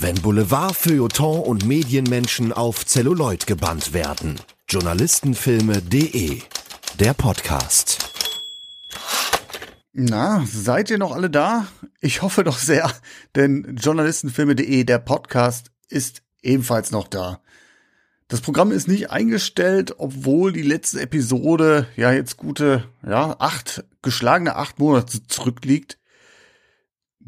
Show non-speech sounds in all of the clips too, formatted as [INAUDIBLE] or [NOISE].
Wenn Boulevard, Feuilleton und Medienmenschen auf Zelluloid gebannt werden. Journalistenfilme.de Der Podcast. Na, seid ihr noch alle da? Ich hoffe doch sehr, denn Journalistenfilme.de, der Podcast, ist ebenfalls noch da. Das Programm ist nicht eingestellt, obwohl die letzte Episode ja jetzt gute, ja, acht, geschlagene acht Monate zurückliegt.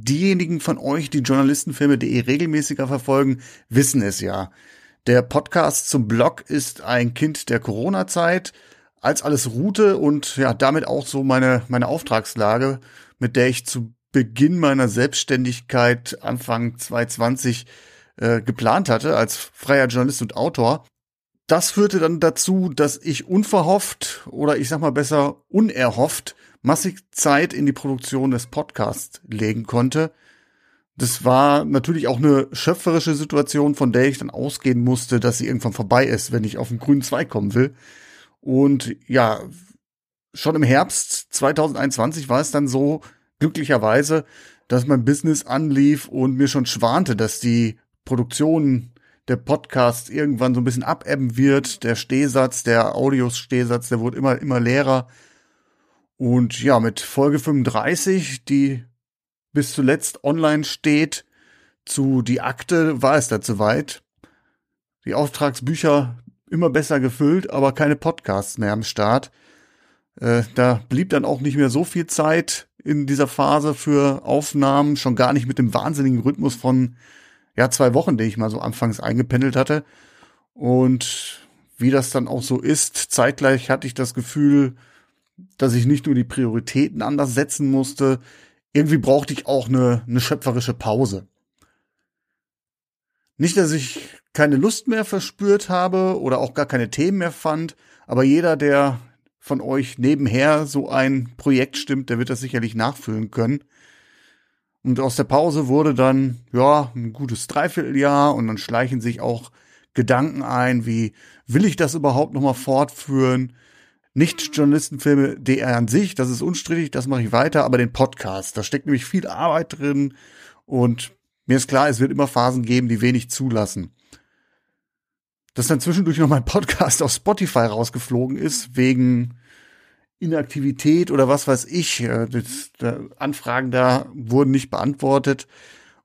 Diejenigen von euch, die Journalistenfilme.de regelmäßiger verfolgen, wissen es ja. Der Podcast zum Blog ist ein Kind der Corona-Zeit, als alles ruhte und ja, damit auch so meine, meine Auftragslage, mit der ich zu Beginn meiner Selbstständigkeit Anfang 2020 äh, geplant hatte als freier Journalist und Autor. Das führte dann dazu, dass ich unverhofft oder ich sag mal besser unerhofft massig Zeit in die Produktion des Podcasts legen konnte. Das war natürlich auch eine schöpferische Situation, von der ich dann ausgehen musste, dass sie irgendwann vorbei ist, wenn ich auf den grünen Zweig kommen will. Und ja, schon im Herbst 2021 war es dann so, glücklicherweise, dass mein Business anlief und mir schon schwante, dass die Produktion der Podcast irgendwann so ein bisschen abebben wird. Der Stehsatz, der Audios-Stehsatz, der wurde immer, immer leerer. Und ja, mit Folge 35, die bis zuletzt online steht, zu die Akte war es dazu weit. Die Auftragsbücher immer besser gefüllt, aber keine Podcasts mehr am Start. Äh, da blieb dann auch nicht mehr so viel Zeit in dieser Phase für Aufnahmen, schon gar nicht mit dem wahnsinnigen Rhythmus von ja, zwei Wochen, den ich mal so anfangs eingependelt hatte. Und wie das dann auch so ist, zeitgleich hatte ich das Gefühl, dass ich nicht nur die Prioritäten anders setzen musste, irgendwie brauchte ich auch eine, eine schöpferische Pause. Nicht, dass ich keine Lust mehr verspürt habe oder auch gar keine Themen mehr fand, aber jeder, der von euch nebenher so ein Projekt stimmt, der wird das sicherlich nachfüllen können. Und aus der Pause wurde dann, ja, ein gutes Dreivierteljahr und dann schleichen sich auch Gedanken ein, wie will ich das überhaupt nochmal fortführen? Nicht Journalistenfilme DR an sich, das ist unstrittig, das mache ich weiter, aber den Podcast, da steckt nämlich viel Arbeit drin und mir ist klar, es wird immer Phasen geben, die wenig zulassen. Dass dann zwischendurch noch mein Podcast auf Spotify rausgeflogen ist, wegen Inaktivität oder was weiß ich. Äh, das, da, Anfragen da wurden nicht beantwortet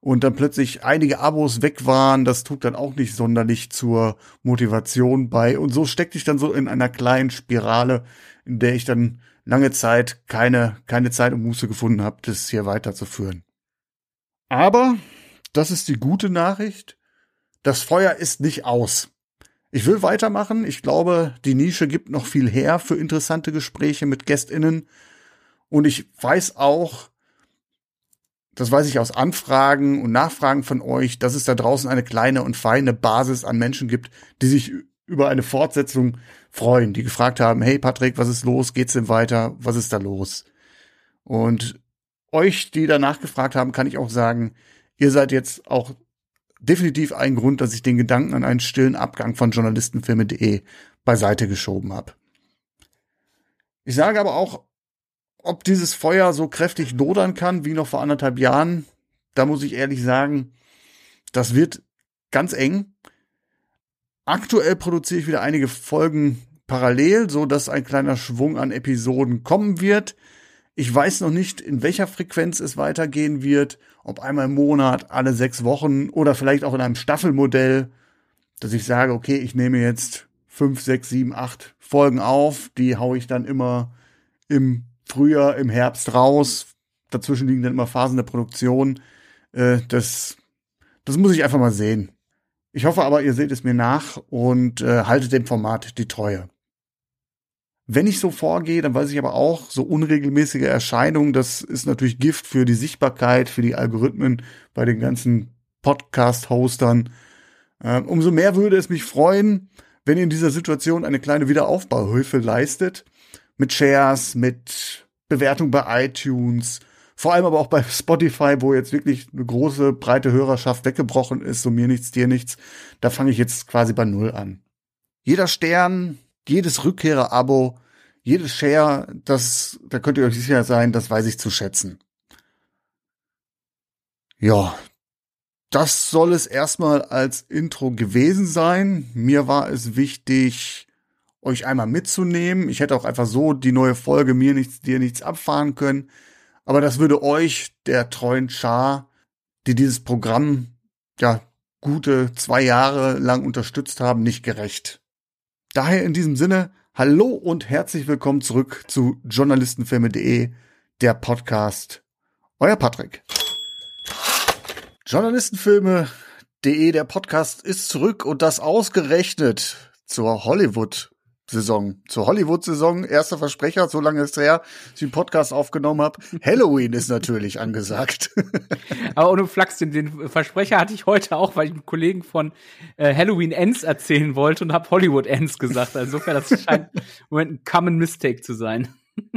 und dann plötzlich einige Abos weg waren, das trug dann auch nicht sonderlich zur Motivation bei. Und so steckte ich dann so in einer kleinen Spirale, in der ich dann lange Zeit keine, keine Zeit und Muße gefunden habe, das hier weiterzuführen. Aber, das ist die gute Nachricht, das Feuer ist nicht aus. Ich will weitermachen. Ich glaube, die Nische gibt noch viel her für interessante Gespräche mit GästInnen. Und ich weiß auch, das weiß ich aus Anfragen und Nachfragen von euch, dass es da draußen eine kleine und feine Basis an Menschen gibt, die sich über eine Fortsetzung freuen, die gefragt haben, hey Patrick, was ist los? Geht's denn weiter? Was ist da los? Und euch, die danach gefragt haben, kann ich auch sagen, ihr seid jetzt auch definitiv ein Grund, dass ich den Gedanken an einen stillen Abgang von Journalistenfilme.de beiseite geschoben habe. Ich sage aber auch, ob dieses Feuer so kräftig lodern kann wie noch vor anderthalb Jahren, da muss ich ehrlich sagen, das wird ganz eng. Aktuell produziere ich wieder einige Folgen parallel, so dass ein kleiner Schwung an Episoden kommen wird. Ich weiß noch nicht, in welcher Frequenz es weitergehen wird, ob einmal im Monat, alle sechs Wochen oder vielleicht auch in einem Staffelmodell, dass ich sage, okay, ich nehme jetzt fünf, sechs, sieben, acht Folgen auf, die haue ich dann immer im Frühjahr, im Herbst raus. Dazwischen liegen dann immer Phasen der Produktion. Äh, das, das muss ich einfach mal sehen. Ich hoffe aber, ihr seht es mir nach und äh, haltet dem Format die Treue. Wenn ich so vorgehe, dann weiß ich aber auch, so unregelmäßige Erscheinungen, das ist natürlich Gift für die Sichtbarkeit, für die Algorithmen bei den ganzen Podcast-Hostern. Ähm, umso mehr würde es mich freuen, wenn ihr in dieser Situation eine kleine Wiederaufbauhilfe leistet. Mit Shares, mit Bewertung bei iTunes, vor allem aber auch bei Spotify, wo jetzt wirklich eine große, breite Hörerschaft weggebrochen ist, so mir nichts, dir nichts. Da fange ich jetzt quasi bei Null an. Jeder Stern, jedes Rückkehrer-Abo, jedes Share, das, da könnt ihr euch sicher sein, das weiß ich zu schätzen. Ja, Das soll es erstmal als Intro gewesen sein. Mir war es wichtig, euch einmal mitzunehmen. Ich hätte auch einfach so die neue Folge mir nichts, dir nichts abfahren können. Aber das würde euch, der treuen Schar, die dieses Programm ja gute zwei Jahre lang unterstützt haben, nicht gerecht. Daher in diesem Sinne, hallo und herzlich willkommen zurück zu journalistenfilme.de, der Podcast. Euer Patrick. Journalistenfilme.de, der Podcast ist zurück und das ausgerechnet zur Hollywood Saison, zur Hollywood-Saison, erster Versprecher, so lange ist her, dass ich den Podcast aufgenommen habe. Halloween ist natürlich angesagt. [LAUGHS] Aber ohne Flachs, den, den, Versprecher hatte ich heute auch, weil ich mit Kollegen von äh, Halloween Ends erzählen wollte und habe Hollywood Ends gesagt. Also insofern, das scheint im Moment ein Common Mistake zu sein. [LAUGHS]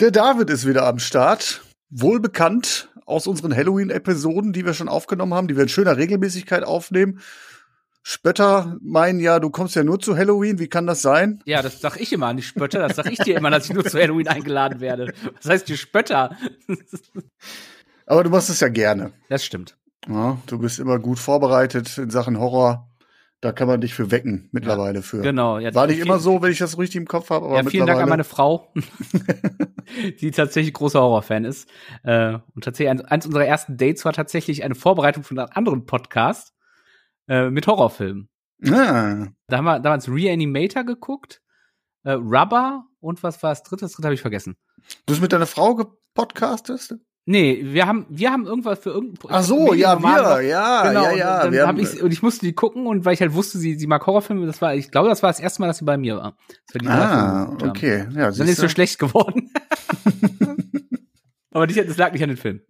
Der David ist wieder am Start. Wohl bekannt aus unseren Halloween-Episoden, die wir schon aufgenommen haben, die wir in schöner Regelmäßigkeit aufnehmen. Spötter meinen ja, du kommst ja nur zu Halloween. Wie kann das sein? Ja, das sag ich immer an die Spötter. Das sag ich dir immer, dass ich nur zu Halloween eingeladen werde. Was heißt die Spötter? Aber du machst es ja gerne. Das stimmt. Ja, du bist immer gut vorbereitet in Sachen Horror. Da kann man dich für wecken mittlerweile ja, für. Genau. Ja, War nicht immer so, wenn ich das richtig im Kopf habe. ja, vielen Dank an meine Frau, [LAUGHS] die tatsächlich großer Horrorfan ist. Äh, und tatsächlich eins unserer ersten Dates war tatsächlich eine Vorbereitung von einem anderen Podcast äh, mit Horrorfilmen. Ah. Da haben wir damals Reanimator geguckt, äh, Rubber und was war das dritte? Das dritte habe ich vergessen. Du bist mit deiner Frau gepodcastest? Nee, wir haben, wir haben irgendwas für irgendein. Ach so, ja, wir, ja, genau, ja, ja. Und, dann hab ich, und ich musste die gucken und weil ich halt wusste, sie, sie mag Horrorfilme, das war, ich glaube, das war das erste Mal, dass sie bei mir war. ah, okay. Ja, dann ist es so schlecht geworden. [LAUGHS] Aber das lag nicht an den Film.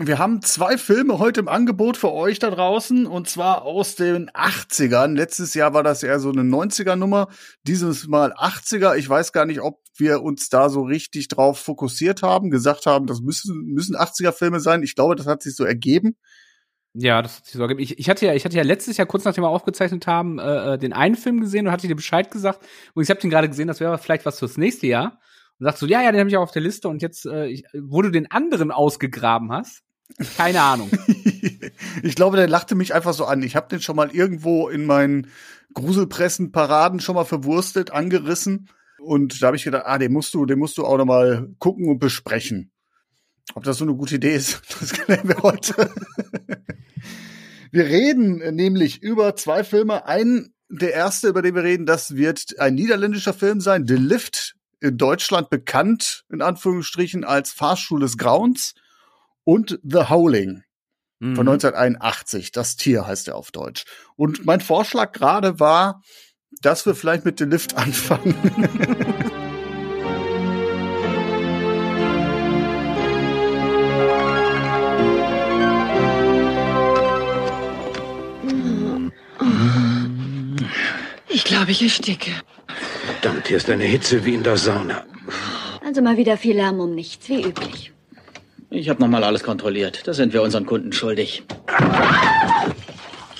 Wir haben zwei Filme heute im Angebot für euch da draußen und zwar aus den 80ern. Letztes Jahr war das eher so eine 90er Nummer, dieses Mal 80er. Ich weiß gar nicht, ob wir uns da so richtig drauf fokussiert haben, gesagt haben, das müssen, müssen 80er Filme sein. Ich glaube, das hat sich so ergeben. Ja, das hat sich so ergeben. Ich, ich hatte ja, ich hatte ja letztes Jahr kurz nachdem wir aufgezeichnet haben, äh, äh den einen Film gesehen und hatte dir Bescheid gesagt und ich habe den gerade gesehen, das wäre vielleicht was fürs nächste Jahr und sagst so, ja, ja, den habe ich auch auf der Liste und jetzt, äh, ich, wo du den anderen ausgegraben hast, keine Ahnung. [LAUGHS] ich glaube, der lachte mich einfach so an. Ich habe den schon mal irgendwo in meinen Gruselpressen-Paraden schon mal verwurstet, angerissen. Und da habe ich gedacht, ah, den musst du, den musst du auch noch mal gucken und besprechen. Ob das so eine gute Idee ist, [LAUGHS] das klären wir heute. wir reden nämlich über zwei Filme. Ein, der erste, über den wir reden, das wird ein niederländischer Film sein. The Lift, in Deutschland bekannt, in Anführungsstrichen, als Fahrstuhl des Grauens und The Howling mhm. von 1981. Das Tier heißt er auf Deutsch. Und mein Vorschlag gerade war, dass wir vielleicht mit The Lift [LAUGHS] anfangen. Ich glaube, ich ersticke. Verdammt, hier ist eine Hitze wie in der Sauna. Also mal wieder viel Lärm um nichts, wie üblich. Ich habe nochmal alles kontrolliert. Das sind wir unseren Kunden schuldig.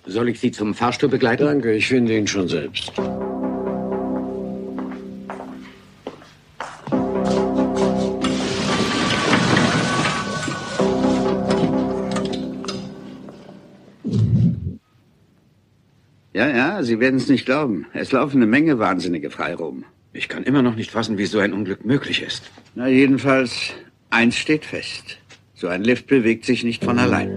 Soll ich Sie zum Fahrstuhl begleiten? Danke, ich finde ihn schon selbst. Ja, ja, Sie werden es nicht glauben. Es laufen eine Menge Wahnsinnige frei rum. Ich kann immer noch nicht fassen, wie so ein Unglück möglich ist. Na, jedenfalls Eins steht fest. So ein Lift bewegt sich nicht von allein.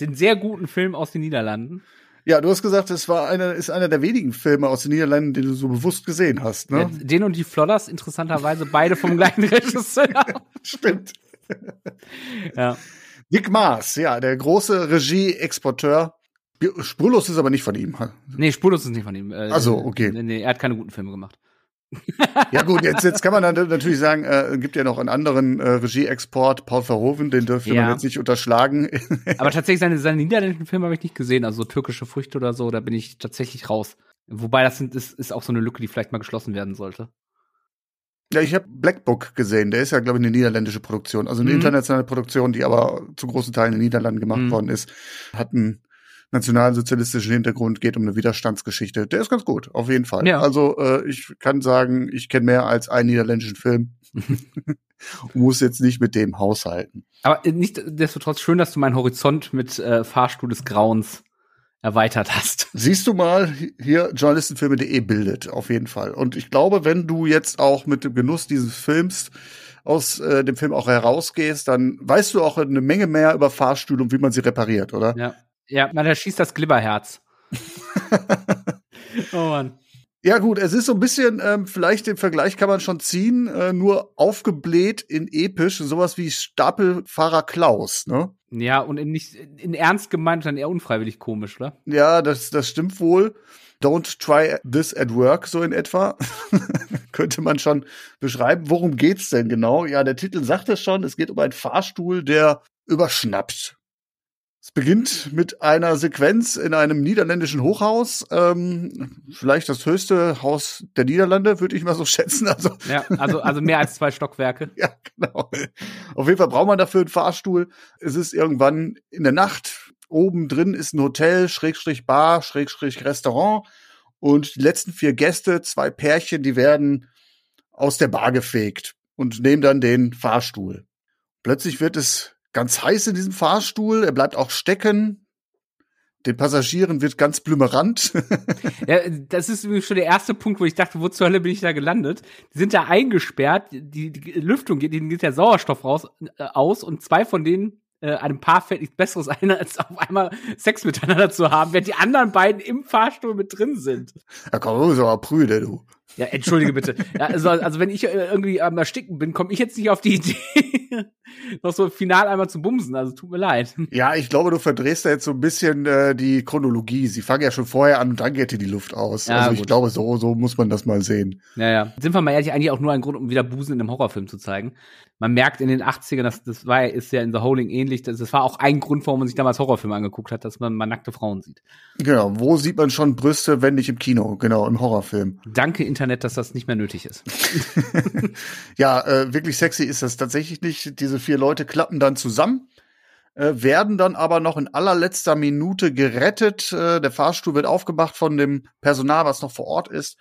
Den sehr guten Film aus den Niederlanden. Ja, du hast gesagt, es war einer, ist einer der wenigen Filme aus den Niederlanden, den du so bewusst gesehen hast, ne? Den und die Flodders, interessanterweise beide vom gleichen [LAUGHS] Regisseur. Stimmt. [LAUGHS] ja. Dick Maas, ja, der große Regie-Exporteur Spurlos ist aber nicht von ihm. Nee, Spurlos ist nicht von ihm. Äh, also okay. Nee, nee, er hat keine guten Filme gemacht. [LAUGHS] ja gut, jetzt, jetzt kann man dann natürlich sagen, äh, gibt ja noch einen anderen äh, Regieexport, Paul Verhoeven, den dürfte ja. man jetzt nicht unterschlagen. [LAUGHS] Aber tatsächlich seine, seine niederländischen Filme habe ich nicht gesehen, also so türkische Früchte oder so, da bin ich tatsächlich raus. Wobei das sind, ist, ist auch so eine Lücke, die vielleicht mal geschlossen werden sollte. Ja, ich habe Black Book gesehen, der ist ja, glaube ich, eine niederländische Produktion, also eine mhm. internationale Produktion, die aber zu großen Teilen in den Niederlanden gemacht mhm. worden ist. Hat einen nationalsozialistischen Hintergrund, geht um eine Widerstandsgeschichte. Der ist ganz gut, auf jeden Fall. Ja. Also äh, ich kann sagen, ich kenne mehr als einen niederländischen Film. [LAUGHS] Muss jetzt nicht mit dem haushalten. Aber äh, nicht destotrotz schön, dass du meinen Horizont mit äh, Fahrstuhl des Grauens erweitert hast. [LAUGHS] Siehst du mal, hier journalistenfilme.de bildet, auf jeden Fall. Und ich glaube, wenn du jetzt auch mit dem Genuss dieses Films aus äh, dem Film auch herausgehst, dann weißt du auch eine Menge mehr über Fahrstühle und wie man sie repariert, oder? Ja. Ja, man, da schießt das Glibberherz. [LAUGHS] oh Mann. Ja gut, es ist so ein bisschen, ähm, vielleicht den Vergleich kann man schon ziehen, äh, nur aufgebläht in episch, sowas wie Stapelfahrer Klaus, ne? Ja, und in nicht in ernst gemeint, dann eher unfreiwillig komisch, oder? Ja, das, das stimmt wohl. Don't try this at work, so in etwa. [LAUGHS] Könnte man schon beschreiben. Worum geht's denn genau? Ja, der Titel sagt es schon. Es geht um einen Fahrstuhl, der überschnappt. Es beginnt mit einer Sequenz in einem niederländischen Hochhaus, ähm, vielleicht das höchste Haus der Niederlande, würde ich mal so [LAUGHS] schätzen. Also Ja, also, also mehr als zwei Stockwerke. [LAUGHS] ja, genau. Auf jeden Fall braucht man dafür einen Fahrstuhl. Es ist irgendwann in der Nacht. Oben drin ist ein Hotel, Schrägstrich Bar, Schrägstrich Restaurant. Und die letzten vier Gäste, zwei Pärchen, die werden aus der Bar gefegt und nehmen dann den Fahrstuhl. Plötzlich wird es ganz heiß in diesem Fahrstuhl. Er bleibt auch stecken. Den Passagieren wird ganz blümerant. [LAUGHS] Ja, das ist übrigens schon der erste Punkt, wo ich dachte, wo zur Hölle bin ich da gelandet? Die sind da eingesperrt, die, die Lüftung geht, denen geht der Sauerstoff raus, äh, aus und zwei von denen, äh, einem Paar fällt nichts Besseres ein, als auf einmal Sex miteinander zu haben, während die anderen beiden im Fahrstuhl mit drin sind. ja, komm, du bist aber prüde, du. Ja, entschuldige bitte. Ja, also, also wenn ich äh, irgendwie am Ersticken bin, komme ich jetzt nicht auf die Idee, [LAUGHS] noch so final einmal zu bumsen. Also tut mir leid. [LAUGHS] Ja, ich glaube, du verdrehst da jetzt so ein bisschen äh, die Chronologie. Sie fangen ja schon vorher an und dann geht dir die Luft aus. Ja, also ich gut. glaube, so, so muss man das mal sehen. Ja, ja. Sind wir mal ehrlich, eigentlich auch nur ein Grund, um wieder Busen in einem Horrorfilm zu zeigen. Man merkt in den 80ern, das, das war, ist ja in The Holding ähnlich, das, das war auch ein Grund, warum man sich damals Horrorfilme angeguckt hat, dass man mal nackte Frauen sieht. Genau, wo sieht man schon Brüste, wenn nicht im Kino? Genau, im Horrorfilm. Danke Internet, dass das nicht mehr nötig ist. [LAUGHS] Ja, äh, wirklich sexy ist das tatsächlich nicht. Diese vier Leute klappen dann zusammen, äh, werden dann aber noch in allerletzter Minute gerettet. Äh, der Fahrstuhl wird aufgemacht von dem Personal, was noch vor Ort ist.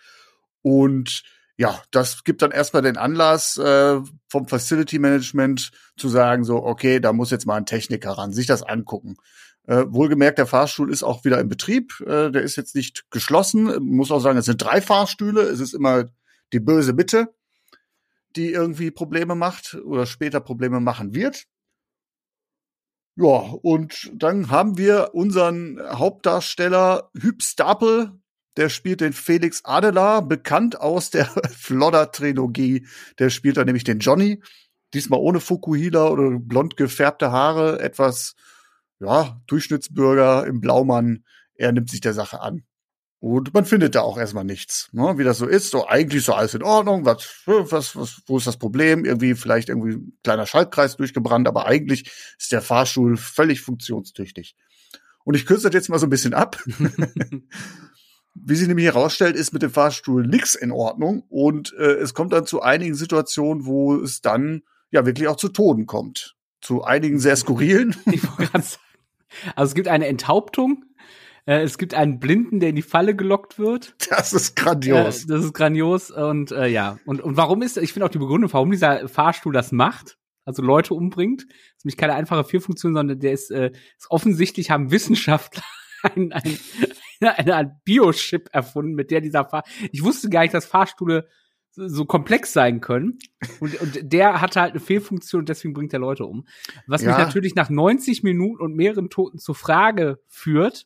Und ja, das gibt dann erstmal den Anlass äh, vom Facility Management zu sagen, so, okay, da muss jetzt mal ein Techniker ran, sich das angucken. Äh, wohlgemerkt, der Fahrstuhl ist auch wieder in Betrieb. Äh, der ist jetzt nicht geschlossen. Muss auch sagen, es sind drei Fahrstühle. Es ist immer die böse Mitte, die irgendwie Probleme macht oder später Probleme machen wird. Ja, und dann haben wir unseren Hauptdarsteller Hüb Stapel, der spielt den Felix Adelar, bekannt aus der [LAUGHS] Flodder-Trilogie. Der spielt da nämlich den Johnny, diesmal ohne Fukuhila oder blond gefärbte Haare, etwas, ja, Durchschnittsbürger im Blaumann. Er nimmt sich der Sache an. Und man findet da auch erstmal nichts, ne? wie das so ist. So eigentlich so alles in Ordnung. Was, was, was, wo ist das Problem? Irgendwie vielleicht irgendwie ein kleiner Schaltkreis durchgebrannt, aber eigentlich ist der Fahrstuhl völlig funktionstüchtig. Und ich kürze das jetzt mal so ein bisschen ab. [LAUGHS] Wie sie nämlich herausstellt, ist mit dem Fahrstuhl nix in Ordnung und äh, es kommt dann zu einigen Situationen, wo es dann ja wirklich auch zu Toden kommt. Zu einigen sehr skurrilen. Ich wollte gerade sagen. Also es gibt eine Enthauptung, äh, es gibt einen Blinden, der in die Falle gelockt wird. [LAUGHS] Das ist Äh, grandios. das ist grandios und äh, ja. Und, und warum ist, ich finde auch die Begründung, warum dieser Fahrstuhl das macht, also Leute umbringt, ist nämlich keine einfache Vierfunktion, sondern der ist, äh, ist offensichtlich haben Wissenschaftler [LAUGHS] ein, ein, eine Art Biochip erfunden, mit der dieser Fahr ich wusste gar nicht, dass Fahrstühle so komplex sein können. Und, und der hatte halt eine Fehlfunktion und deswegen bringt er Leute um. Was mich Ja. natürlich nach 90 Minuten und mehreren Toten zur Frage führt,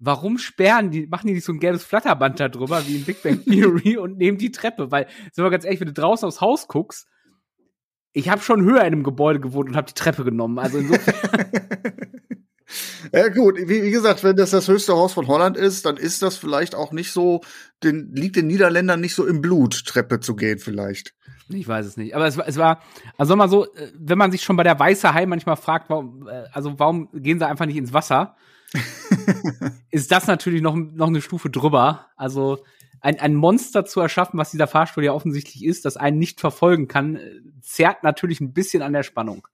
warum sperren die, machen die nicht so ein gelbes Flatterband da drüber, wie in Big Bang Theory [LAUGHS] und nehmen die Treppe? Weil, sind wir ganz ehrlich, wenn du draußen aufs Haus guckst, ich habe schon höher in einem Gebäude gewohnt und habe die Treppe genommen. Also insofern, [LAUGHS] Ja gut, wie, wie gesagt, wenn das das höchste Haus von Holland ist, dann ist das vielleicht auch nicht so, den, liegt den Niederländern nicht so im Blut, Treppe zu gehen vielleicht. ich weiß es nicht. Aber es war, es war, also mal so, äh, wenn man sich schon bei der Weiße Hai manchmal fragt, warum, äh, also warum gehen sie einfach nicht ins Wasser, [LAUGHS] ist das natürlich noch, noch eine Stufe drüber. Also ein, ein Monster zu erschaffen, was dieser Fahrstuhl ja offensichtlich ist, das einen nicht verfolgen kann, äh, zerrt natürlich ein bisschen an der Spannung.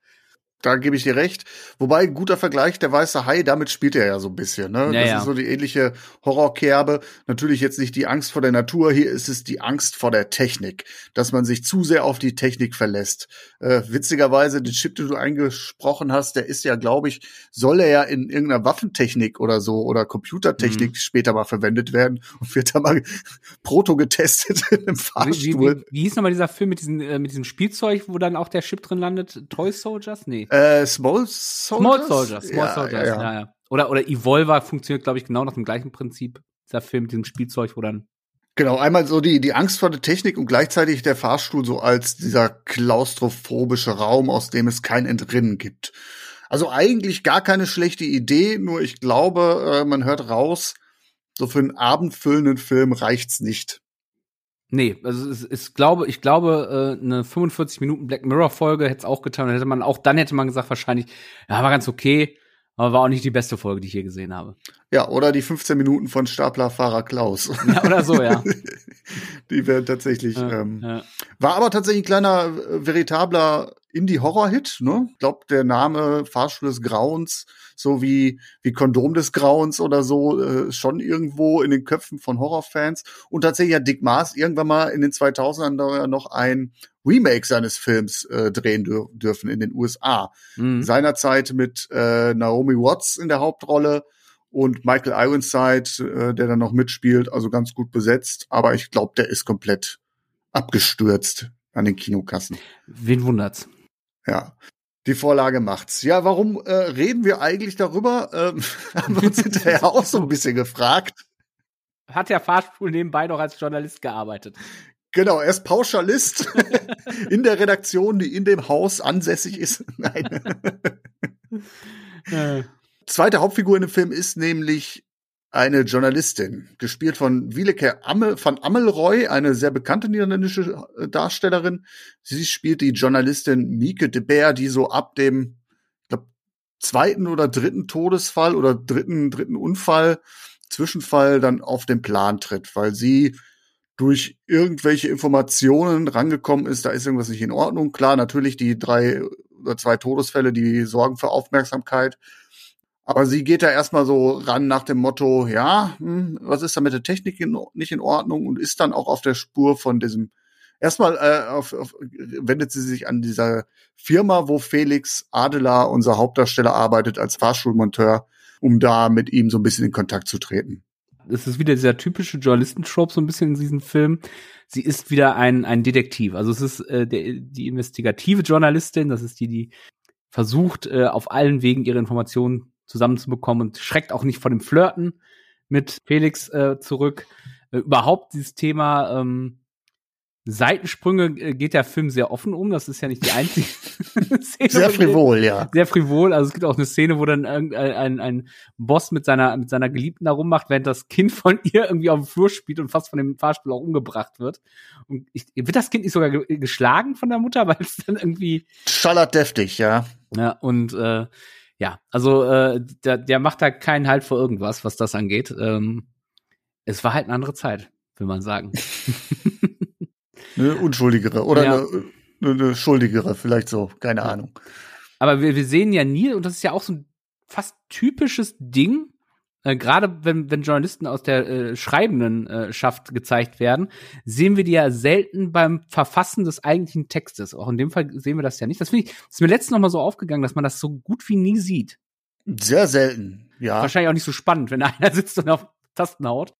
Da gebe ich dir recht. Wobei, guter Vergleich, der weiße Hai, damit spielt er ja so ein bisschen, ne? Ja, das ist so die ähnliche Horrorkerbe. Natürlich jetzt nicht die Angst vor der Natur, hier ist es die Angst vor der Technik, dass man sich zu sehr auf die Technik verlässt. Äh, witzigerweise, den Chip, den du eingesprochen hast, der ist ja, glaube ich, soll er ja in irgendeiner Waffentechnik oder so oder Computertechnik Mhm. später mal verwendet werden und wird da mal [LAUGHS] proto getestet in einem Wie, wie, Fahrstuhl. wie, wie hieß nochmal dieser Film mit, diesen, äh, mit diesem Spielzeug, wo dann auch der Chip drin landet? Toy Soldiers? Nee. Äh, Small Soldiers? Small Soldiers, Small ja, Soldiers, ja, ja, ja. Oder, oder Evolver funktioniert, glaube ich, genau nach dem gleichen Prinzip. Dieser Film mit diesem Spielzeug, wo dann. Genau, einmal so die, die Angst vor der Technik und gleichzeitig der Fahrstuhl so als dieser klaustrophobische Raum, aus dem es kein Entrinnen gibt. Also eigentlich gar keine schlechte Idee, nur ich glaube, äh, man hört raus, so für einen abendfüllenden Film reicht's nicht. Nee, also es ist, glaube, ich glaube, äh, eine 45 Minuten Black Mirror Folge hätte es auch getan. Dann hätte man auch dann hätte man gesagt wahrscheinlich, ja, war ganz okay, aber war auch nicht die beste Folge, die ich je gesehen habe. Ja, oder die 15 Minuten von Staplerfahrer Klaus. [LAUGHS] Ja, oder so, ja. [LAUGHS] die wären tatsächlich. Ja, ähm, ja. War aber tatsächlich ein kleiner, äh, veritabler Indie-Horror-Hit, ne? Ich glaube, der Name Fahrstuhl des Grauens, so wie, wie Kondom des Grauens oder so, äh, schon irgendwo in den Köpfen von Horrorfans. Und tatsächlich hat Dick Maas irgendwann mal in den 2000ern da noch ein Remake seines Films äh, drehen dür dürfen in den USA. Mhm. Seinerzeit mit äh, Naomi Watts in der Hauptrolle und Michael Ironside, äh, der dann noch mitspielt, also ganz gut besetzt. Aber ich glaube, der ist komplett abgestürzt an den Kinokassen. Wen wundert's? Ja. Die Vorlage macht's. Ja, warum äh, reden wir eigentlich darüber? Ähm, [LAUGHS] haben wir uns hinterher auch so ein bisschen gefragt. Hat der Fahrstuhl nebenbei noch als Journalist gearbeitet. Genau, er ist Pauschalist [LAUGHS] in der Redaktion, die in dem Haus ansässig ist. [LAUGHS] Nein. Äh, Zweite Hauptfigur in dem Film ist nämlich eine Journalistin, gespielt von Wieleke Ammel, van Ammelroy, eine sehr bekannte niederländische äh, Darstellerin. Sie spielt die Journalistin Mieke de Beer, die so ab dem ich glaub, zweiten oder dritten Todesfall oder dritten, dritten Unfall, Zwischenfall dann auf den Plan tritt, weil sie durch irgendwelche Informationen rangekommen ist, da ist irgendwas nicht in Ordnung. Klar, natürlich die drei oder zwei Todesfälle, die sorgen für Aufmerksamkeit. Aber sie geht da erstmal so ran nach dem Motto, ja, hm, was ist da mit der Technik in, nicht in Ordnung und ist dann auch auf der Spur von diesem, erstmal äh, auf, auf, wendet sie sich an dieser Firma, wo Felix Adelar, unser Hauptdarsteller, arbeitet als Fahrschulmonteur, um da mit ihm so ein bisschen in Kontakt zu treten. es ist wieder dieser typische Journalistentrope so ein bisschen in diesem Film. Sie ist wieder ein, ein Detektiv. Also es ist äh, der, die investigative Journalistin, das ist die, die versucht, äh, auf allen Wegen ihre Informationen zusammenzubekommen und schreckt auch nicht vor dem Flirten mit Felix äh, zurück. Äh, überhaupt dieses Thema ähm, Seitensprünge äh, geht der Film sehr offen um. Das ist ja nicht die einzige [LAUGHS] Szene. Sehr frivol, ja. sehr frivol. Also es gibt auch eine Szene, wo dann irgendein ein, ein Boss mit seiner, mit seiner Geliebten da rummacht, während das Kind von ihr irgendwie auf dem Flur spielt und fast von dem Fahrstuhl auch umgebracht wird. Und ich, wird das Kind nicht sogar ge geschlagen von der Mutter, [LAUGHS] weil es dann irgendwie, Schallert deftig, ja. ja, und äh, ja, also äh, der, der macht da keinen Halt vor irgendwas, was das angeht. Ähm, es war halt eine andere Zeit, will man sagen. [LAUGHS] [LAUGHS] Eine unschuldigere oder Ja. eine, eine, eine schuldigere, vielleicht so, keine Ahnung. Aber wir, wir sehen ja nie, und das ist ja auch so ein fast typisches Ding, äh, gerade wenn, wenn Journalisten aus der äh, schreibenden äh, Schaft gezeigt werden, sehen wir die ja selten beim Verfassen des eigentlichen Textes. Auch in dem Fall sehen wir das ja nicht. Das finde ich, ist mir letztens noch mal so aufgegangen, dass man das so gut wie nie sieht. Sehr selten, ja. Wahrscheinlich auch nicht so spannend, wenn [LAUGHS] einer sitzt und auf Tasten haut.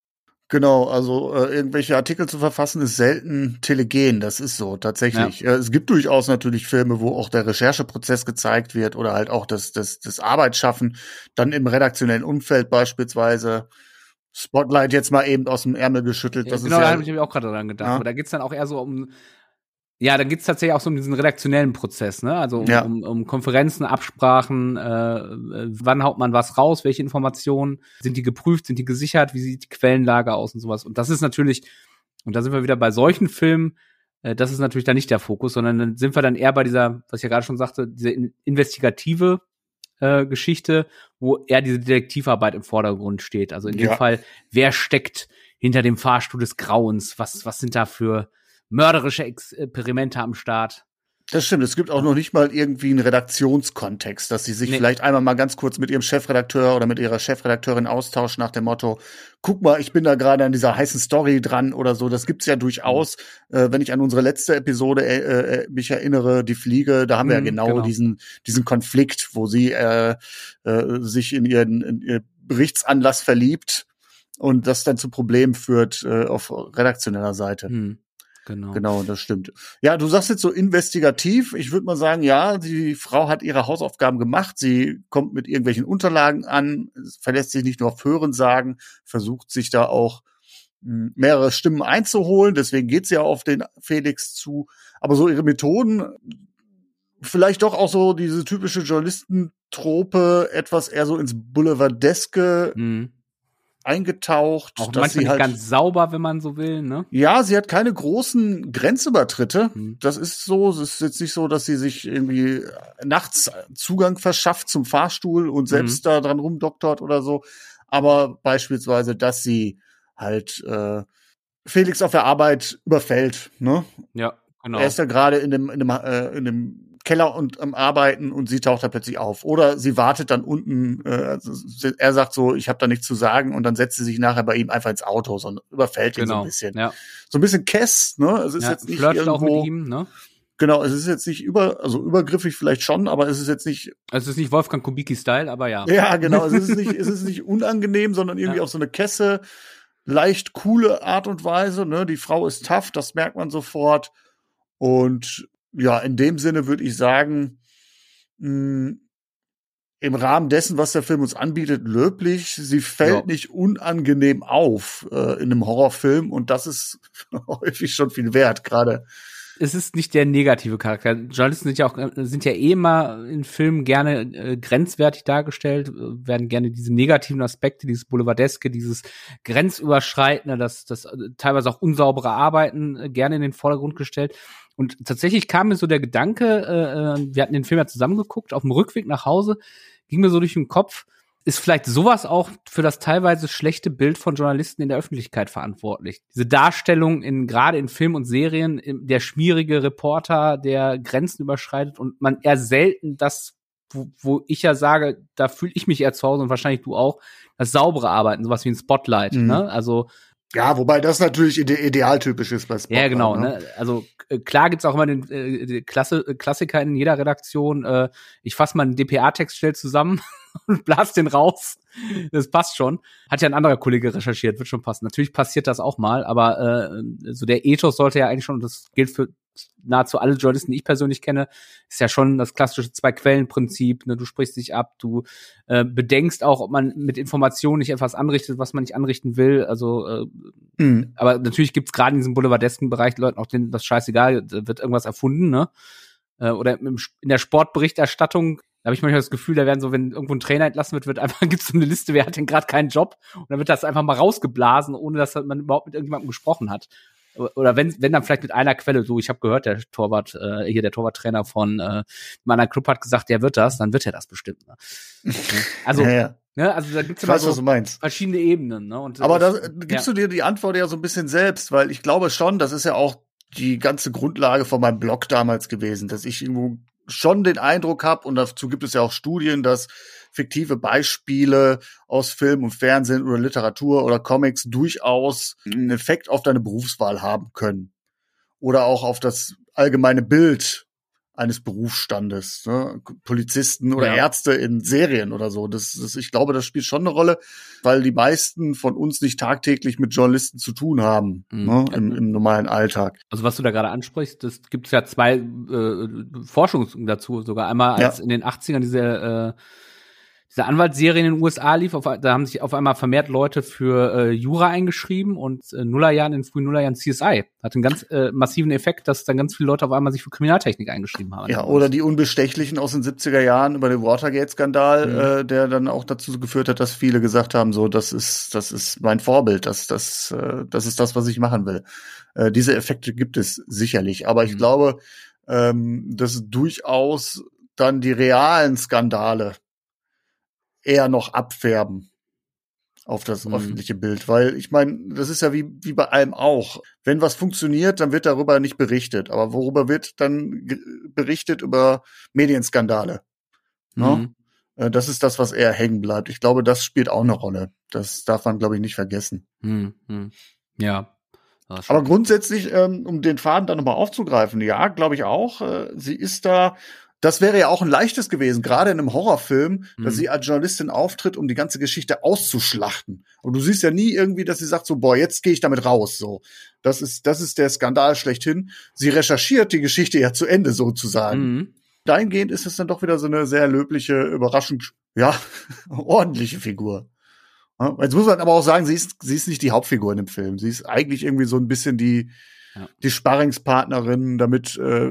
Genau, also äh, irgendwelche Artikel zu verfassen ist selten telegen, das ist so tatsächlich. Äh, es gibt durchaus natürlich Filme, wo auch der Rechercheprozess gezeigt wird oder halt auch das, das, das Arbeitsschaffen, dann im redaktionellen Umfeld beispielsweise. Spotlight jetzt mal eben aus dem Ärmel geschüttelt. Das genau, ist da ja, habe ich auch gerade dran gedacht. Ja. Aber da geht's dann auch eher so um, ja, dann geht's tatsächlich auch so um diesen redaktionellen Prozess, ne? Also um, Ja. um, um Konferenzen, Absprachen, äh, äh, wann haut man was raus, welche Informationen, sind die geprüft, sind die gesichert, wie sieht die Quellenlage aus und sowas. Und das ist natürlich, und da sind wir wieder bei solchen Filmen, äh, das ist natürlich dann nicht der Fokus, sondern dann sind wir dann eher bei dieser, was ich ja gerade schon sagte, diese in, investigative äh, Geschichte, wo eher diese Detektivarbeit im Vordergrund steht. Also in dem Ja. Fall, wer steckt hinter dem Fahrstuhl des Grauens? Was, was sind da für mörderische Experimente am Start? Das stimmt. Es gibt auch noch nicht mal irgendwie einen Redaktionskontext, dass sie sich nee. vielleicht einmal mal ganz kurz mit ihrem Chefredakteur oder mit ihrer Chefredakteurin austauschen nach dem Motto, guck mal, ich bin da gerade an dieser heißen Story dran oder so. Das gibt's ja durchaus. Mhm. Äh, wenn ich an unsere letzte Episode äh, äh, mich erinnere, die Fliege, da haben mhm, wir ja mhm, genau, genau, diesen, diesen Konflikt, wo sie äh, äh, sich in ihren, in ihr Berichtsanlass verliebt und das dann zu Problemen führt äh, auf redaktioneller Seite. Mhm. Genau. Genau, das stimmt. Ja, du sagst jetzt so investigativ. Ich würde mal sagen, ja, die Frau hat ihre Hausaufgaben gemacht. Sie kommt mit irgendwelchen Unterlagen an, verlässt sich nicht nur auf Hörensagen, versucht sich da auch hm, mehrere Stimmen einzuholen. Deswegen geht sie ja auf den Felix zu. Aber so ihre Methoden, vielleicht doch auch so diese typische Journalistentrope, etwas eher so ins Boulevardeske. Mhm eingetaucht. Auch dass manchmal sie halt, ganz sauber, wenn man so will, ne? Ja, sie hat keine großen Grenzübertritte. Hm. Das ist so, es ist jetzt nicht so, dass sie sich irgendwie nachts Zugang verschafft zum Fahrstuhl und selbst hm. da dran rumdoktort oder so. Aber beispielsweise, dass sie halt äh, Felix auf der Arbeit überfällt, ne? Ja, genau. Er ist ja gerade in dem, in dem, äh, in dem Keller und am Arbeiten und sie taucht da plötzlich auf. Oder sie wartet dann unten, äh, also er sagt so, ich habe da nichts zu sagen und dann setzt sie sich nachher bei ihm einfach ins Auto und überfällt ihn genau. so ein genau, bisschen. Ja. So ein bisschen Kess, ne? Es ist ja, jetzt nicht irgendwo, auch mit ihm, ne? Genau, es ist jetzt nicht über, also übergriffig vielleicht schon, aber es ist jetzt nicht. Es ist nicht Wolfgang Kubicki-Style, aber ja. Ja, genau. es ist [LAUGHS] nicht, es ist nicht unangenehm, sondern irgendwie ja. auf so eine Kesse, leicht coole Art und Weise. Ne? Die Frau ist tough, das merkt man sofort. Und ja, in dem Sinne würde ich sagen, mh, hm, im Rahmen dessen, was der Film uns anbietet, löblich. Sie fällt ja. nicht unangenehm auf äh, in einem Horrorfilm und das ist [LAUGHS] häufig schon viel wert, gerade. Es ist nicht der negative Charakter. Journalisten sind ja auch sind ja eh immer in Filmen gerne äh, grenzwertig dargestellt, äh, werden gerne diese negativen Aspekte, dieses Boulevardeske, dieses grenzüberschreitende, das das äh, teilweise auch unsaubere Arbeiten äh, gerne in den Vordergrund gestellt. Und tatsächlich kam mir so der Gedanke, äh, äh, wir hatten den Film ja zusammengeguckt, auf dem Rückweg nach Hause ging mir so durch den Kopf, ist vielleicht sowas auch für das teilweise schlechte Bild von Journalisten in der Öffentlichkeit verantwortlich. Diese Darstellung in gerade in Film und Serien, der schmierige Reporter, der Grenzen überschreitet und man eher selten das, wo, wo ich ja sage, da fühle ich mich eher zu Hause und wahrscheinlich du auch, das saubere Arbeiten, sowas wie ein Spotlight. Mhm. Ne? Also ja, wobei das natürlich ide idealtypisch ist bei Spotlight. Ja, genau. Ne? ne? Also äh, klar gibt's auch immer den äh, Klasse, äh, Klassiker in jeder Redaktion. Äh, ich fasse mal einen DPA-Text schnell zusammen [LAUGHS] und blas den raus. Das passt schon. Hat ja ein anderer Kollege recherchiert, wird schon passen. Natürlich passiert das auch mal, aber äh, so der Ethos sollte ja eigentlich schon, das gilt für nahezu alle Journalisten, die ich persönlich kenne, ist ja schon das klassische Zwei-Quellen-Prinzip. Ne? Du sprichst dich ab, du äh, bedenkst auch, ob man mit Informationen nicht etwas anrichtet, was man nicht anrichten will. Also, äh, mhm. aber natürlich gibt's gerade in diesem boulevardesken Bereich Leuten auch denen das scheißegal, da wird irgendwas erfunden, ne? Äh, oder im, in der Sportberichterstattung da habe ich manchmal das Gefühl, da werden so, wenn irgendwo ein Trainer entlassen wird, wird einfach [LAUGHS] gibt's so eine Liste, wer hat denn gerade keinen Job und dann wird das einfach mal rausgeblasen, ohne dass man überhaupt mit irgendjemandem gesprochen hat oder wenn, wenn dann vielleicht mit einer Quelle, so ich habe gehört, der Torwart, äh, hier der Torwarttrainer von äh, meiner Club hat gesagt, der wird das, dann wird er das bestimmt. Ne? [LAUGHS] Also, ja, ja. Ne, also da gibt's immer so verschiedene Ebenen. Ne? Und, Aber da gibst ja. du dir die Antwort ja so ein bisschen selbst, weil ich glaube schon, das ist ja auch die ganze Grundlage von meinem Blog damals gewesen, dass ich irgendwo schon den Eindruck habe, und dazu gibt es ja auch Studien, dass fiktive Beispiele aus Film und Fernsehen oder Literatur oder Comics durchaus einen Effekt auf deine Berufswahl haben können. Oder auch auf das allgemeine Bild eines Berufsstandes, ne? Polizisten oder ja. Ärzte in Serien oder so. Das, das, ich glaube, das spielt schon eine Rolle, weil die meisten von uns nicht tagtäglich mit Journalisten zu tun haben mhm. ne? Im, im, normalen Alltag. Also was du da gerade ansprichst, das gibt es ja zwei äh, Forschungen dazu, sogar einmal als ja. in den 80ern diese äh, diese Anwaltsserie in den USA lief, auf, da haben sich auf einmal vermehrt Leute für äh, Jura eingeschrieben und äh, Nullerjahren, in frühen Nullerjahren CSI. Hat einen ganz äh, massiven Effekt, dass dann ganz viele Leute auf einmal sich für Kriminaltechnik eingeschrieben haben. Ja, oder die Unbestechlichen aus den 70er Jahren über den Watergate-Skandal, mhm. äh, der dann auch dazu geführt hat, dass viele gesagt haben, so, das ist, das ist mein Vorbild, das, das, äh, das ist das, was ich machen will. Äh, diese Effekte gibt es sicherlich, aber ich mhm. glaube, ähm, dass durchaus dann die realen Skandale eher noch abfärben auf das Mhm. öffentliche Bild, weil ich meine, das ist ja wie, wie bei allem auch. Wenn was funktioniert, dann wird darüber nicht berichtet. Aber worüber wird dann berichtet? Über Medienskandale. Ne? Mhm. Äh, Das ist das, was eher hängen bleibt. Ich glaube, das spielt auch eine Rolle. Das darf man, glaube ich, nicht vergessen. Hm, hm. Ja. Ja, Aber grundsätzlich, ähm, um den Faden dann nochmal aufzugreifen, ja, glaube ich auch. Äh, sie ist da, das wäre ja auch ein leichtes gewesen, gerade in einem Horrorfilm, dass Mhm. sie als Journalistin auftritt, um die ganze Geschichte auszuschlachten. Und du siehst ja nie irgendwie, dass sie sagt so, boah, jetzt gehe ich damit raus. So, das ist, das ist der Skandal schlechthin. Sie recherchiert die Geschichte ja zu Ende sozusagen. Mhm. Dahingehend ist es dann doch wieder so eine sehr löbliche, überraschend, ja, [LAUGHS] ordentliche Figur. Jetzt muss man aber auch sagen, sie ist, sie ist nicht die Hauptfigur in dem Film. Sie ist eigentlich irgendwie so ein bisschen die, Ja. die Sparringspartnerin, damit äh,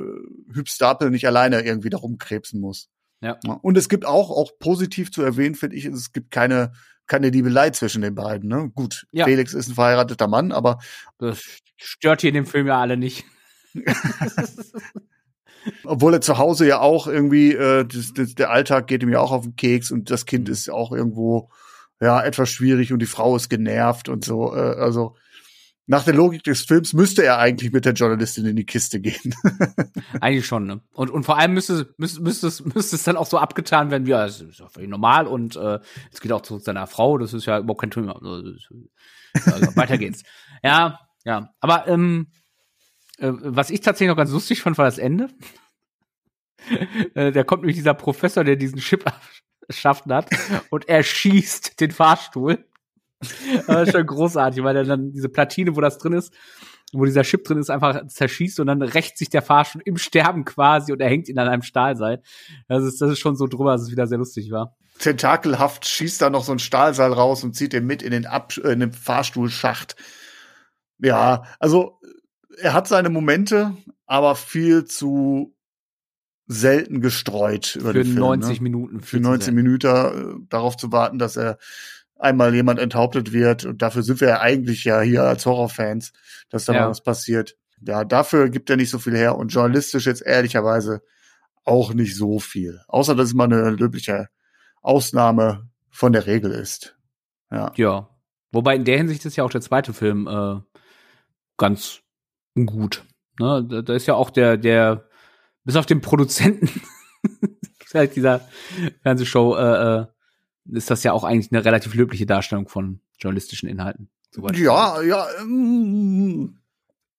Hüb Stapel nicht alleine irgendwie da rumkrebsen muss. Ja. Und es gibt auch, auch positiv zu erwähnen, finde ich, es gibt keine, keine Liebelei zwischen den beiden. Ne? Gut, Ja. Felix ist ein verheirateter Mann, aber Das stört hier in dem Film ja alle nicht. [LAUGHS] obwohl er zu Hause ja auch irgendwie, äh, das, das, der Alltag geht ihm ja auch auf den Keks und das Kind ist auch irgendwo ja etwas schwierig und die Frau ist genervt und so. Äh, also nach der Logik des Films müsste er eigentlich mit der Journalistin in die Kiste gehen. [LAUGHS] Eigentlich schon, ne? Und, und vor allem müsste, müsste, müsste, es, müsste es dann auch so abgetan werden, wie, ja, das ist ja völlig normal und äh, es geht auch zu seiner Frau, das ist ja überhaupt kein Thema. Also, also, weiter geht's. [LAUGHS] Ja, ja. Aber ähm, äh, was ich tatsächlich noch ganz lustig fand, war das Ende. [LAUGHS] äh, da kommt nämlich dieser Professor, der diesen Chip erschaffen hat und er schießt den Fahrstuhl. [LAUGHS] Das ist schon großartig, weil er dann diese Platine, wo das drin ist, wo dieser Chip drin ist, einfach zerschießt und dann rächt sich der Fahrstuhl im Sterben quasi und er hängt ihn an einem Stahlseil. Das ist, das ist schon so drüber, dass es wieder sehr lustig war. Tentakelhaft schießt da noch so ein Stahlseil raus und zieht den mit in den, Ab äh, in den Fahrstuhlschacht. Ja, also er hat seine Momente, aber viel zu selten gestreut über Für den Film. 90 ne? Minuten. für 19 Minuten äh, darauf zu warten, dass er einmal jemand enthauptet wird. Und dafür sind wir ja eigentlich ja hier als Horrorfans, dass da Ja. mal was passiert. Ja, dafür gibt er nicht so viel her und journalistisch jetzt ehrlicherweise auch nicht so viel. Außer, dass es mal eine löbliche Ausnahme von der Regel ist. Ja. Ja. Wobei in der Hinsicht ist ja auch der zweite Film äh, ganz gut. Ne? Da, da ist ja auch der, der, bis auf den Produzenten [LAUGHS] halt dieser Fernsehshow, äh, äh, ist das ja auch eigentlich eine relativ löbliche Darstellung von journalistischen Inhalten. Ja, ja, ähm,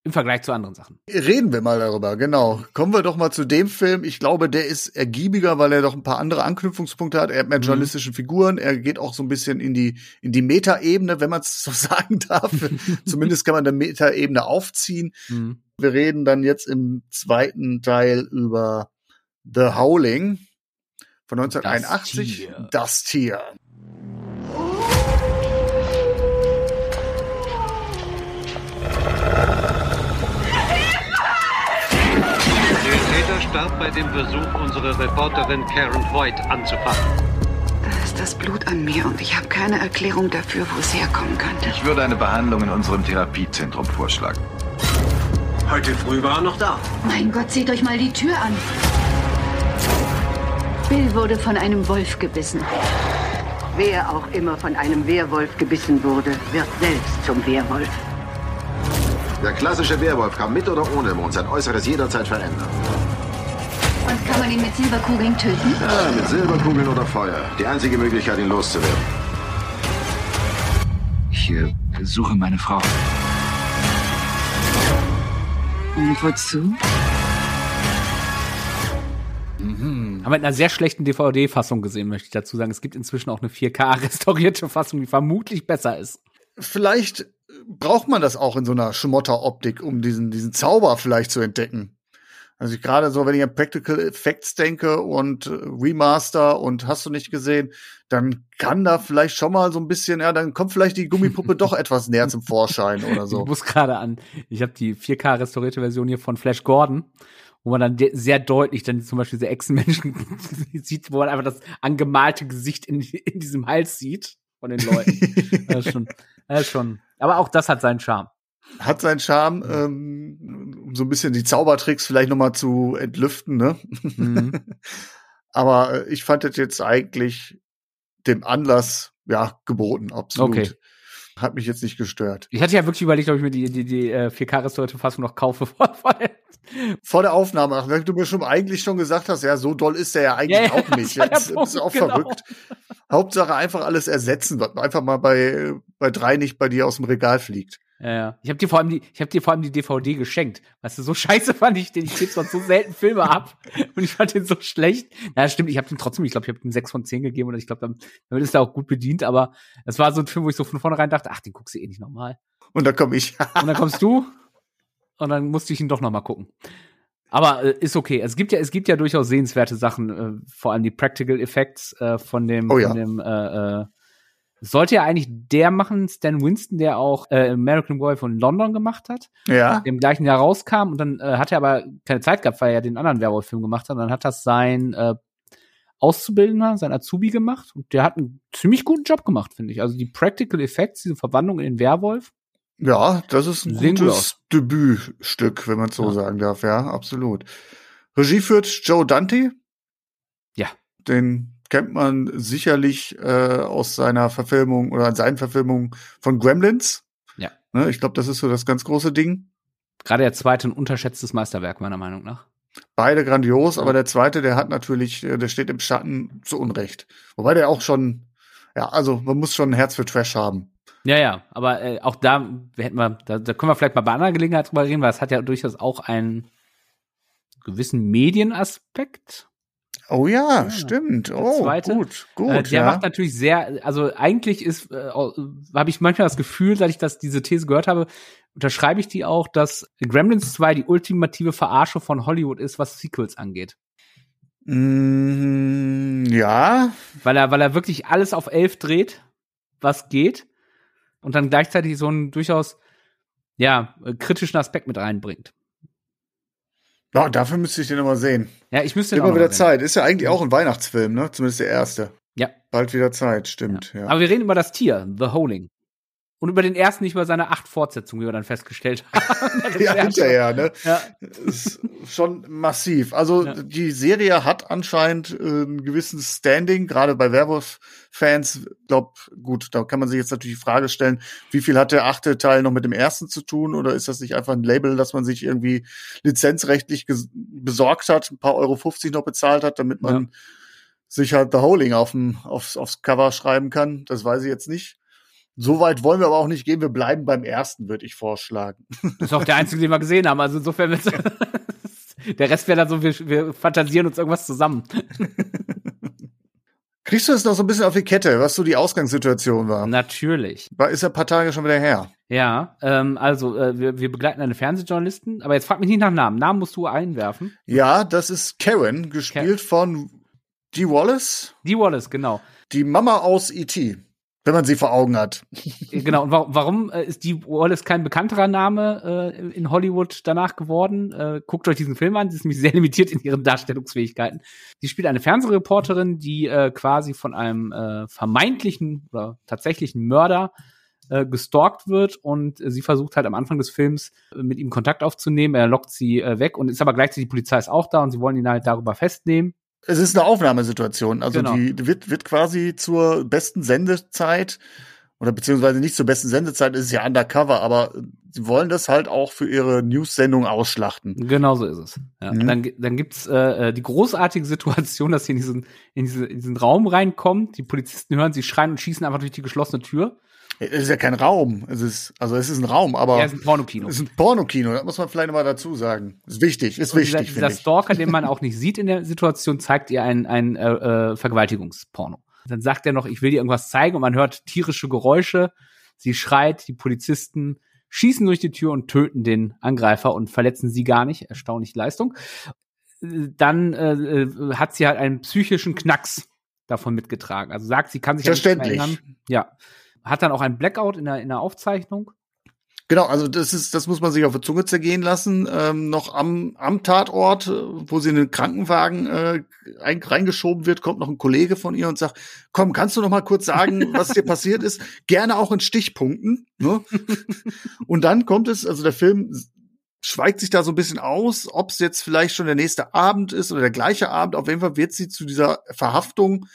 Im Vergleich zu anderen Sachen. Reden wir mal darüber, genau. Kommen wir doch mal zu dem Film. Ich glaube, der ist ergiebiger, weil er doch ein paar andere Anknüpfungspunkte hat. Er hat mehr Mhm. journalistische Figuren. Er geht auch so ein bisschen in die, in die Metaebene, wenn man es so [LAUGHS] sagen darf. [LAUGHS] Zumindest kann man eine Metaebene aufziehen. Mhm. Wir reden dann jetzt im zweiten Teil über The Howling von 1981. Tier. Das Tier. Der Täter starb bei dem Versuch, unsere Reporterin Karen Voigt anzufachen. Da ist das Blut an mir und ich habe keine Erklärung dafür, wo es herkommen könnte. Ich würde eine Behandlung in unserem Therapiezentrum vorschlagen. Heute früh war er noch da. Mein Gott, seht euch mal die Tür an. Bill wurde von einem Wolf gebissen. Wer auch immer von einem Werwolf gebissen wurde, wird selbst zum Werwolf. Der klassische Werwolf kann mit oder ohne Mond sein Äußeres jederzeit verändern. Und kann man ihn mit Silberkugeln töten? Ja, mit Silberkugeln oder Feuer. Die einzige Möglichkeit, ihn loszuwerden. Ich äh, suche meine Frau. Und wozu? Haben wir in einer sehr schlechten DVD-Fassung gesehen, möchte ich dazu sagen. Es gibt inzwischen auch eine 4K-restaurierte [LAUGHS] Fassung, die vermutlich besser ist. Vielleicht braucht man das auch in so einer Schmotteroptik, um diesen, diesen Zauber vielleicht zu entdecken. Also ich gerade so, wenn ich an Practical Effects denke und äh, Remaster und hast du nicht gesehen, dann kann da vielleicht schon mal so ein bisschen, ja, dann kommt vielleicht die Gummipuppe [LAUGHS] doch etwas näher zum Vorschein oder so. Ich muss gerade an, ich habe die 4K restaurierte Version hier von Flash Gordon, wo man dann sehr deutlich dann zum Beispiel diese Echsenmenschen [LAUGHS] sieht, wo man einfach das angemalte Gesicht in, in diesem Hals sieht von den Leuten. [LAUGHS] das ist schon, das ist schon. Aber auch das hat seinen Charme. Hat seinen Charme, ähm, um so ein bisschen die Zaubertricks vielleicht noch mal zu entlüften, ne? Mhm. [LAUGHS] Aber äh, ich fand das jetzt eigentlich dem Anlass ja, geboten, absolut. Okay. Hat mich jetzt nicht gestört. Ich hatte ja wirklich überlegt, ob ich mir die, die, die äh, 4K-restaurierte-Fassung noch kaufe. [LAUGHS] Vor, vor, Vor der Aufnahme, ach, wenn du mir schon eigentlich schon gesagt hast, ja, so doll ist der ja eigentlich ja, auch nicht. [LAUGHS] der Jetzt Punkt, ist auch genau. verrückt. Hauptsache einfach alles ersetzen, was einfach mal bei, bei drei nicht bei dir aus dem Regal fliegt. Ja, ja. Ich habe dir vor allem die, ich habe dir vor allem die DVD geschenkt. Weißt du, so [LAUGHS] scheiße fand ich den. Ich gebe sonst so selten Filme ab [LAUGHS] und ich fand den so schlecht. Na, stimmt. Ich habe den trotzdem. Ich glaube, ich habe den 6 von 10 gegeben und ich glaube, damit ist er auch gut bedient. Aber es war so ein Film, wo ich so von vornherein dachte, ach, den guckst du eh nicht nochmal. Und da komme ich. [LAUGHS] Und dann kommst du und dann musste ich ihn doch nochmal gucken. Aber äh, ist okay. Es gibt ja, es gibt ja durchaus sehenswerte Sachen, äh, vor allem die Practical Effects äh, von dem, Oh ja. von dem äh, äh, sollte ja eigentlich der machen, Stan Winston, der auch äh, American Boy von London gemacht hat, ja. im gleichen Jahr rauskam und dann äh, hat er aber keine Zeit gehabt, weil er den anderen Werwolf-Film gemacht hat. Und dann hat das sein äh, Auszubildender, sein Azubi gemacht und der hat einen ziemlich guten Job gemacht, finde ich. Also die Practical Effects, diese Verwandlung in den Werwolf, Ja, das ist ein Sehen gutes Debütstück, wenn man so Ja. sagen darf. Ja, absolut. Regie führt Joe Dante. Ja. Den kennt man sicherlich äh, aus seiner Verfilmung oder seinen Verfilmungen von Gremlins. Ja. Ne, ich glaube, das ist so das ganz große Ding. gerade der zweite ein unterschätztes Meisterwerk, meiner Meinung nach. Beide grandios, aber der zweite, der hat natürlich, äh, der steht im Schatten zu Unrecht. Wobei der auch schon, ja, also man muss schon ein Herz für Trash haben. Ja, ja, aber äh, auch da hätten wir, da, da können wir vielleicht mal bei anderer Gelegenheit drüber reden, weil es hat ja durchaus auch einen gewissen Medienaspekt. Oh ja, stimmt. Oh, zweite, gut, gut. äh, der ja. macht natürlich sehr, also eigentlich ist, äh, habe ich manchmal das Gefühl, seit ich das diese These gehört habe, unterschreibe ich die auch, dass Gremlins 2 die ultimative Verarsche von Hollywood ist, was Sequels angeht. Mm, ja, Weil er, weil er wirklich alles auf elf dreht, was geht, und dann gleichzeitig so einen durchaus, ja, äh, kritischen Aspekt mit reinbringt. Ja, dafür müsste ich den nochmal sehen. Ja, ich müsste den auch Immer wieder mal sehen. Zeit. Ist ja eigentlich auch ein Weihnachtsfilm, ne? Zumindest der erste. Ja. Bald wieder Zeit, stimmt. Ja. Aber wir reden über das Tier, The Holing. Und über den ersten, nicht über seine acht Fortsetzungen, wie wir dann festgestellt [LAUGHS] haben. [LAUGHS] Ja, hinterher, ne? Ja. Ist schon massiv. Also Ja. die Serie hat anscheinend äh, einen gewissen Standing, gerade bei Werwolf-Fans. Glaub, gut, da kann man sich jetzt natürlich die Frage stellen, wie viel hat der achte Teil noch mit dem ersten zu tun? Oder ist das nicht einfach ein Label, das man sich irgendwie lizenzrechtlich besorgt hat, ein paar Euro 50 noch bezahlt hat, damit man Ja. sich halt The Holing auf dem, aufs, aufs Cover schreiben kann? Das weiß ich jetzt nicht. So weit wollen wir aber auch nicht gehen. Wir bleiben beim ersten, würde ich vorschlagen. Das [LAUGHS] ist auch der einzige, den wir gesehen haben. Also insofern [LAUGHS] Der Rest wäre dann so, wir, wir fantasieren uns irgendwas zusammen. [LAUGHS] Kriegst du es noch so ein bisschen auf die Kette, was so die Ausgangssituation war? Natürlich. War ist ja ein paar Tage schon wieder her. Ja, ähm, also äh, wir, wir begleiten eine Fernsehjournalistin, aber jetzt frag mich nicht nach Namen. Namen musst du einwerfen. Ja, das ist Karen, gespielt von Dee Wallace, Die Wallace, genau. die Mama aus E.T., wenn man sie vor Augen hat. Genau, und warum, warum äh, ist die Wallace kein bekannterer Name äh, in Hollywood danach geworden? Äh, guckt euch diesen Film an, sie ist nämlich sehr limitiert in ihren Darstellungsfähigkeiten. Sie spielt eine Fernsehreporterin, die äh, quasi von einem äh, vermeintlichen oder tatsächlichen Mörder äh, gestalkt wird und äh, sie versucht halt am Anfang des Films äh, mit ihm Kontakt aufzunehmen. Er lockt sie äh, weg und ist aber gleichzeitig die Polizei ist auch da und sie wollen ihn halt darüber festnehmen. Es ist eine Aufnahmesituation. Also Genau. die wird, wird quasi zur besten Sendezeit oder beziehungsweise nicht zur besten Sendezeit, ist es ja undercover, aber sie wollen das halt auch für ihre News-Sendung ausschlachten. Genau so ist es. Ja. Mhm. Dann, dann gibt's äh, äh, die großartige Situation, [LAUGHS] dass sie in diesen, in, diese, in diesen Raum reinkommt. Die Polizisten hören sie schreien und schießen einfach durch die geschlossene Tür. Es ist ja kein Raum. Es ist, also es ist ein Raum, aber Ja, es ist ein Pornokino. es ist ein Pornokino. Das muss man vielleicht mal dazu sagen. Ist wichtig, ist Und dieser, wichtig, dieser finde ich. Stalker, den man auch nicht sieht in der Situation, zeigt ihr ein, ein äh, äh, Vergewaltigungsporno. Dann sagt er noch, ich will dir irgendwas zeigen und man hört tierische Geräusche. Sie schreit, die Polizisten schießen durch die Tür und töten den Angreifer und verletzen sie gar nicht. Erstaunliche Leistung. Dann äh, äh, hat sie halt einen psychischen Knacks davon mitgetragen. Also sagt, sie kann sich mehr Verständlich. erinnern. Ja. Hat dann auch einen Blackout in der, in der Aufzeichnung. Genau, also das ist, das muss man sich auf der Zunge zergehen lassen. Ähm, noch am, am Tatort, äh, wo sie in den Krankenwagen äh, ein, reingeschoben wird, kommt noch ein Kollege von ihr und sagt: Komm, kannst du noch mal kurz sagen, was dir [LAUGHS] passiert ist? Gerne auch in Stichpunkten. Ne? [LAUGHS] und dann kommt es, also der Film schweigt sich da so ein bisschen aus, ob es jetzt vielleicht schon der nächste Abend ist oder der gleiche Abend. Auf jeden Fall wird sie zu dieser Verhaftung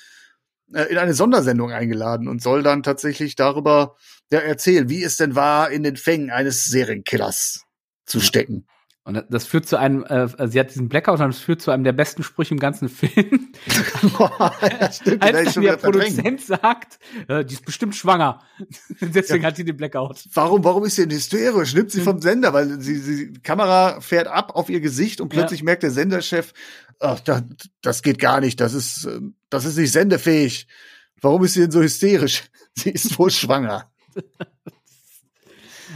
in eine Sondersendung eingeladen und soll dann tatsächlich darüber ja, erzählen, wie es denn war, in den Fängen eines Serienkillers zu stecken. Und das führt zu einem, äh, sie hat diesen Blackout und das führt zu einem der besten Sprüche im ganzen Film. [LAUGHS] ja, stimmt, Als schon dann der. Produzent sagt, äh, die ist bestimmt schwanger. [LAUGHS] Deswegen hat sie den Blackout. Warum, warum ist sie denn hysterisch? Nimmt sie vom Sender, weil sie, sie, die Kamera fährt ab auf ihr Gesicht und plötzlich merkt der Senderchef, ach, das, das geht gar nicht, das ist, äh, das ist nicht sendefähig. Warum ist sie denn so hysterisch? [LAUGHS] Sie ist wohl schwanger.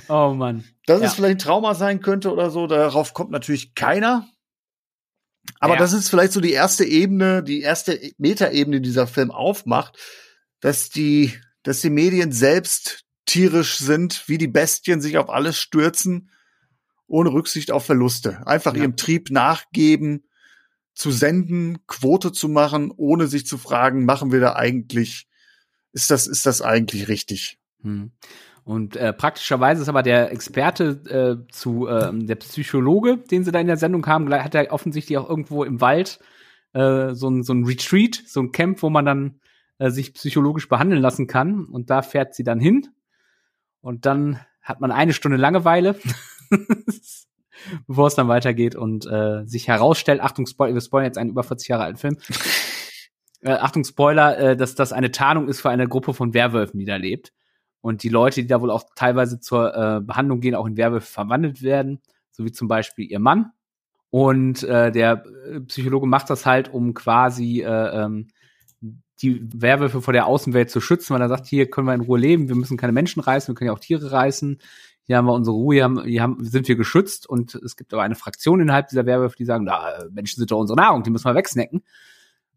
Oh Mann. Dass Ja. es vielleicht ein Trauma sein könnte oder so, darauf kommt natürlich keiner. Aber Ja. das ist vielleicht so die erste Ebene, die erste Metaebene, die dieser Film aufmacht, dass die, dass die Medien selbst tierisch sind, wie die Bestien sich auf alles stürzen, ohne Rücksicht auf Verluste. Einfach Ja. ihrem Trieb nachgeben, zu senden, Quote zu machen, ohne sich zu fragen, machen wir da eigentlich, ist das, ist das eigentlich richtig? Hm. Und äh, praktischerweise ist aber der Experte äh, zu ähm, der Psychologe, den sie da in der Sendung haben, hat er offensichtlich auch irgendwo im Wald äh, so ein so ein Retreat, so ein Camp, wo man dann äh, sich psychologisch behandeln lassen kann. Und da fährt sie dann hin. Und dann hat man eine Stunde Langeweile, [LAUGHS] bevor es dann weitergeht und äh, sich herausstellt, Achtung, Spoiler, wir spoilern jetzt einen über 40 Jahre alten Film. [LAUGHS] Äh, Achtung, Spoiler, äh, dass das eine Tarnung ist für eine Gruppe von Werwölfen, die da lebt. Und die Leute, die da wohl auch teilweise zur äh, Behandlung gehen, auch in Werwölfe verwandelt werden, so wie zum Beispiel ihr Mann. Und äh, der äh, Psychologe macht das halt, um quasi äh, ähm, die Werwölfe vor der Außenwelt zu schützen, weil er sagt, hier können wir in Ruhe leben, wir müssen keine Menschen reißen, wir können ja auch Tiere reißen. Hier haben wir unsere Ruhe, hier, haben, hier haben, sind wir geschützt. Und es gibt aber eine Fraktion innerhalb dieser Werwölfe, die sagen, na, Menschen sind doch unsere Nahrung, die müssen wir wegsnacken.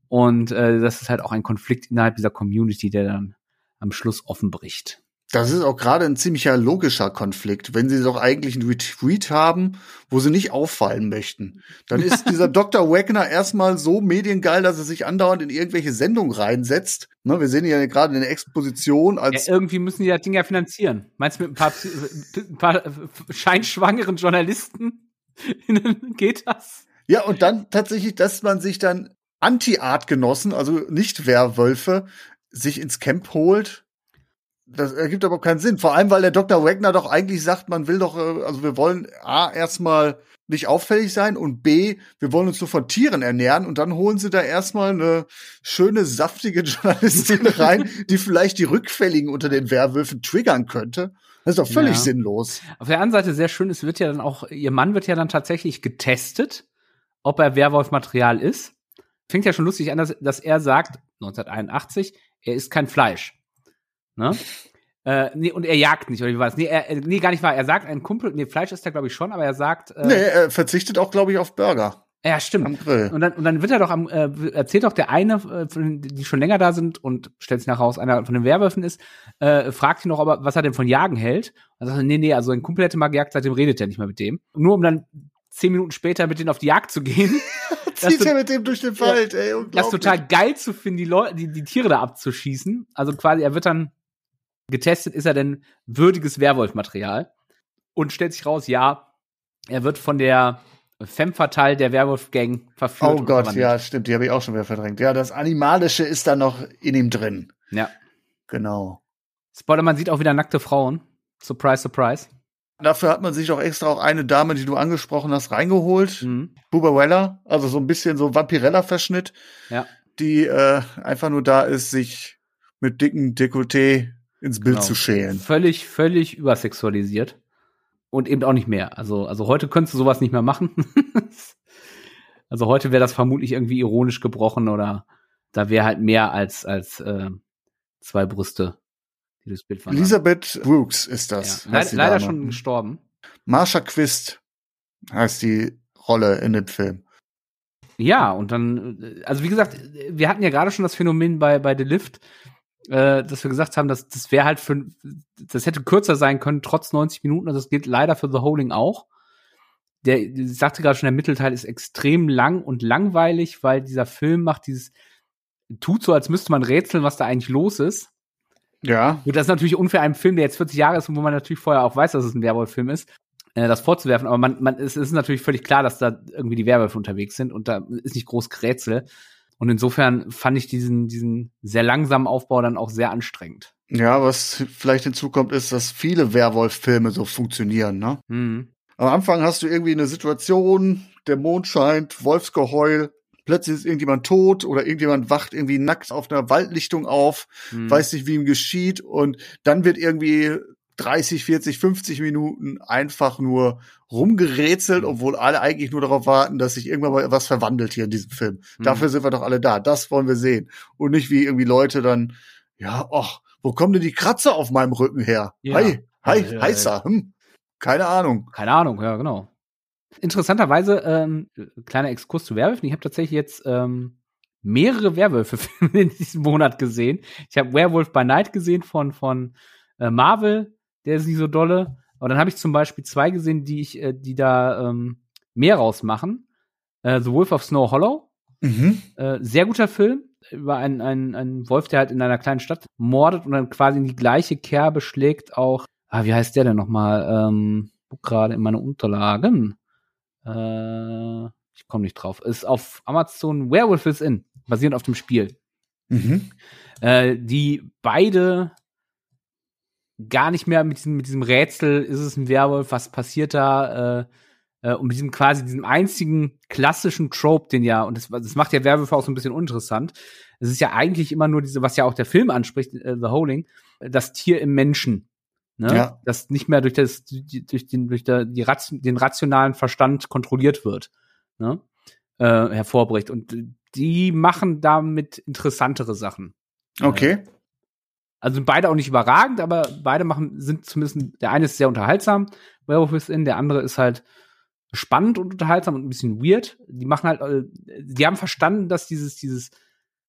Und äh, das ist halt auch ein Konflikt innerhalb dieser Community, der dann am Schluss offen bricht. Das ist auch gerade ein ziemlicher logischer Konflikt. Wenn sie doch eigentlich einen Retweet haben, wo sie nicht auffallen möchten, dann ist [LAUGHS] dieser Dr. Wagner erstmal so mediengeil, dass er sich andauernd in irgendwelche Sendungen reinsetzt. Ne, wir sehen ja gerade in der Exposition Ja, als irgendwie müssen die das Ding ja finanzieren. Meinst du, mit ein paar, ein paar äh, scheinschwangeren Journalisten [LAUGHS] geht das? Ja, und dann tatsächlich, dass man sich dann Anti-Art-Genossen, also nicht Werwölfe, sich ins Camp holt. Das ergibt aber keinen Sinn. Vor allem, weil der Dr. Wagner doch eigentlich sagt, man will doch, äh, also wir wollen A, erstmal nicht auffällig sein und B, wir wollen uns nur von Tieren ernähren und dann holen sie da erstmal eine schöne, saftige [LAUGHS] Journalistin rein, die vielleicht die Rückfälligen unter den Werwölfen triggern könnte. Das ist doch völlig Ja. sinnlos. Auf der anderen Seite sehr schön, es wird ja dann auch, ihr Mann wird ja dann tatsächlich getestet, ob er Werwolf-Material ist. Fängt ja schon lustig an, dass, dass er sagt, 1981, er isst kein Fleisch. Ne? Äh, nee, und er jagt nicht, oder wie war das? Nee, er, äh, nee, gar nicht wahr. Er sagt, ein Kumpel, nee, Fleisch ist er, glaube ich, schon, aber er sagt, äh, nee, er verzichtet auch, glaube ich, auf Burger ja, stimmt. am Grill. Und dann, und dann wird er doch am, äh, erzählt doch der eine, äh, von die schon länger da sind und stellt sich nachher raus, einer von den Werwölfen ist, äh, fragt ihn noch, ob er, was er denn von Jagen hält. Und er sagt, nee, nee, also ein Kumpel hätte mal gejagt, seitdem redet er nicht mehr mit dem. Nur um dann zehn Minuten später mit denen auf die Jagd zu gehen. [LAUGHS] Zieht er mit dem durch den Wald, ey, das total geil zu finden, die Leute, die, die Tiere da abzuschießen. Also quasi, er wird dann getestet, ist er denn würdiges Werwolfmaterial? Und stellt sich raus, ja, er wird von der Femme Fatale der Werwolf-Gang verführt. Oh Gott, ja, stimmt, die habe ich auch schon wieder verdrängt. Ja, das Animalische ist da noch in ihm drin. Ja. Genau. Spoiler, man sieht auch wieder nackte Frauen. Surprise, surprise. Dafür hat man sich doch extra auch eine Dame, die du angesprochen hast, reingeholt. Mhm. Buba Weller, also so ein bisschen so Vampirella-Verschnitt, Ja. die äh, einfach nur da ist, sich mit dicken Dekolleté ins Bild Genau. zu schälen. Völlig, völlig übersexualisiert. Und eben auch nicht mehr. Also, also heute könntest du sowas nicht mehr machen. [LAUGHS] also heute wäre das vermutlich irgendwie ironisch gebrochen oder da wäre halt mehr als, als äh, zwei Brüste, die das Bild verraten. Elisabeth Brooks ist das. ja. Leid, leider Dame. schon gestorben. Marsha Quist heißt die Rolle in dem Film. Ja, und dann, äh, also wie gesagt, wir hatten ja gerade schon das Phänomen bei, bei The Lift, äh, dass wir gesagt haben, dass das wäre halt für, das hätte kürzer sein können, trotz 90 Minuten, und das gilt leider für The Holding auch. Der, ich sagte gerade schon, der Mittelteil ist extrem lang und langweilig, weil dieser Film macht dieses, tut so, als müsste man rätseln, was da eigentlich los ist. Ja. Gut, das ist natürlich unfair einem Film, der jetzt 40 Jahre ist und wo man natürlich vorher auch weiß, dass es ein Werwolf-Film ist, äh, das vorzuwerfen. Aber man, man, es ist natürlich völlig klar, dass da irgendwie die Werwölfe unterwegs sind und da ist nicht groß Gerätsel. Und insofern fand ich diesen, diesen sehr langsamen Aufbau dann auch sehr anstrengend. Ja, was vielleicht hinzukommt, ist, dass viele Werwolf-Filme so funktionieren, ne? Mhm. Am Anfang hast du irgendwie eine Situation, der Mond scheint, Wolfsgeheul, plötzlich ist irgendjemand tot oder irgendjemand wacht irgendwie nackt auf einer Waldlichtung auf, Mhm. weiß nicht, wie ihm geschieht und dann wird irgendwie 30, 40, 50 Minuten einfach nur rumgerätselt, obwohl alle eigentlich nur darauf warten, dass sich irgendwann mal was verwandelt hier in diesem Film. Mhm. Dafür sind wir doch alle da. Das wollen wir sehen. Und nicht wie irgendwie Leute dann, ja, ach, wo kommen denn die Kratzer auf meinem Rücken her? Ja. Hi, hi, Ja, ja, heißer, hm. Keine Ahnung. Keine Ahnung, ja, genau. Interessanterweise, ähm, kleiner Exkurs zu Werwölfen. Ich habe tatsächlich jetzt ähm, mehrere Werwölfe-Filme [LAUGHS] in diesem Monat gesehen. Ich habe Werewolf by Night gesehen von, von äh, Marvel, der ist nicht so dolle. Aber dann habe ich zum Beispiel zwei gesehen, die ich, äh, die da ähm, mehr rausmachen. Äh, The Wolf of Snow Hollow, Mhm. äh, sehr guter Film über einen, einen, einen Wolf, der halt in einer kleinen Stadt mordet und dann quasi in die gleiche Kerbe schlägt auch, ah, wie heißt der denn nochmal? Ähm, guck gerade in meine Unterlagen. Äh, ich komme nicht drauf. Ist auf Amazon Werewolf is In, basierend auf dem Spiel. Mhm. Äh, die beide gar nicht mehr mit diesem, mit diesem Rätsel, ist es ein Werwolf, was passiert da, äh, äh, und mit diesem quasi diesem einzigen klassischen Trope, den ja, und das, das macht ja Werwölfe auch so ein bisschen uninteressant. Es ist ja eigentlich immer nur diese, was ja auch der Film anspricht, äh, The Holding, äh, das Tier im Menschen. Ne? Ja. Das nicht mehr durch das, durch den, durch der, die den rationalen Verstand kontrolliert wird, ne? äh, hervorbricht. Und die machen damit interessantere Sachen. Okay. Also sind beide auch nicht überragend, aber beide machen, sind zumindest, der eine ist sehr unterhaltsam, Werewolf is In, der andere ist halt spannend und unterhaltsam und ein bisschen weird. Die machen halt, äh, die haben verstanden, dass dieses, dieses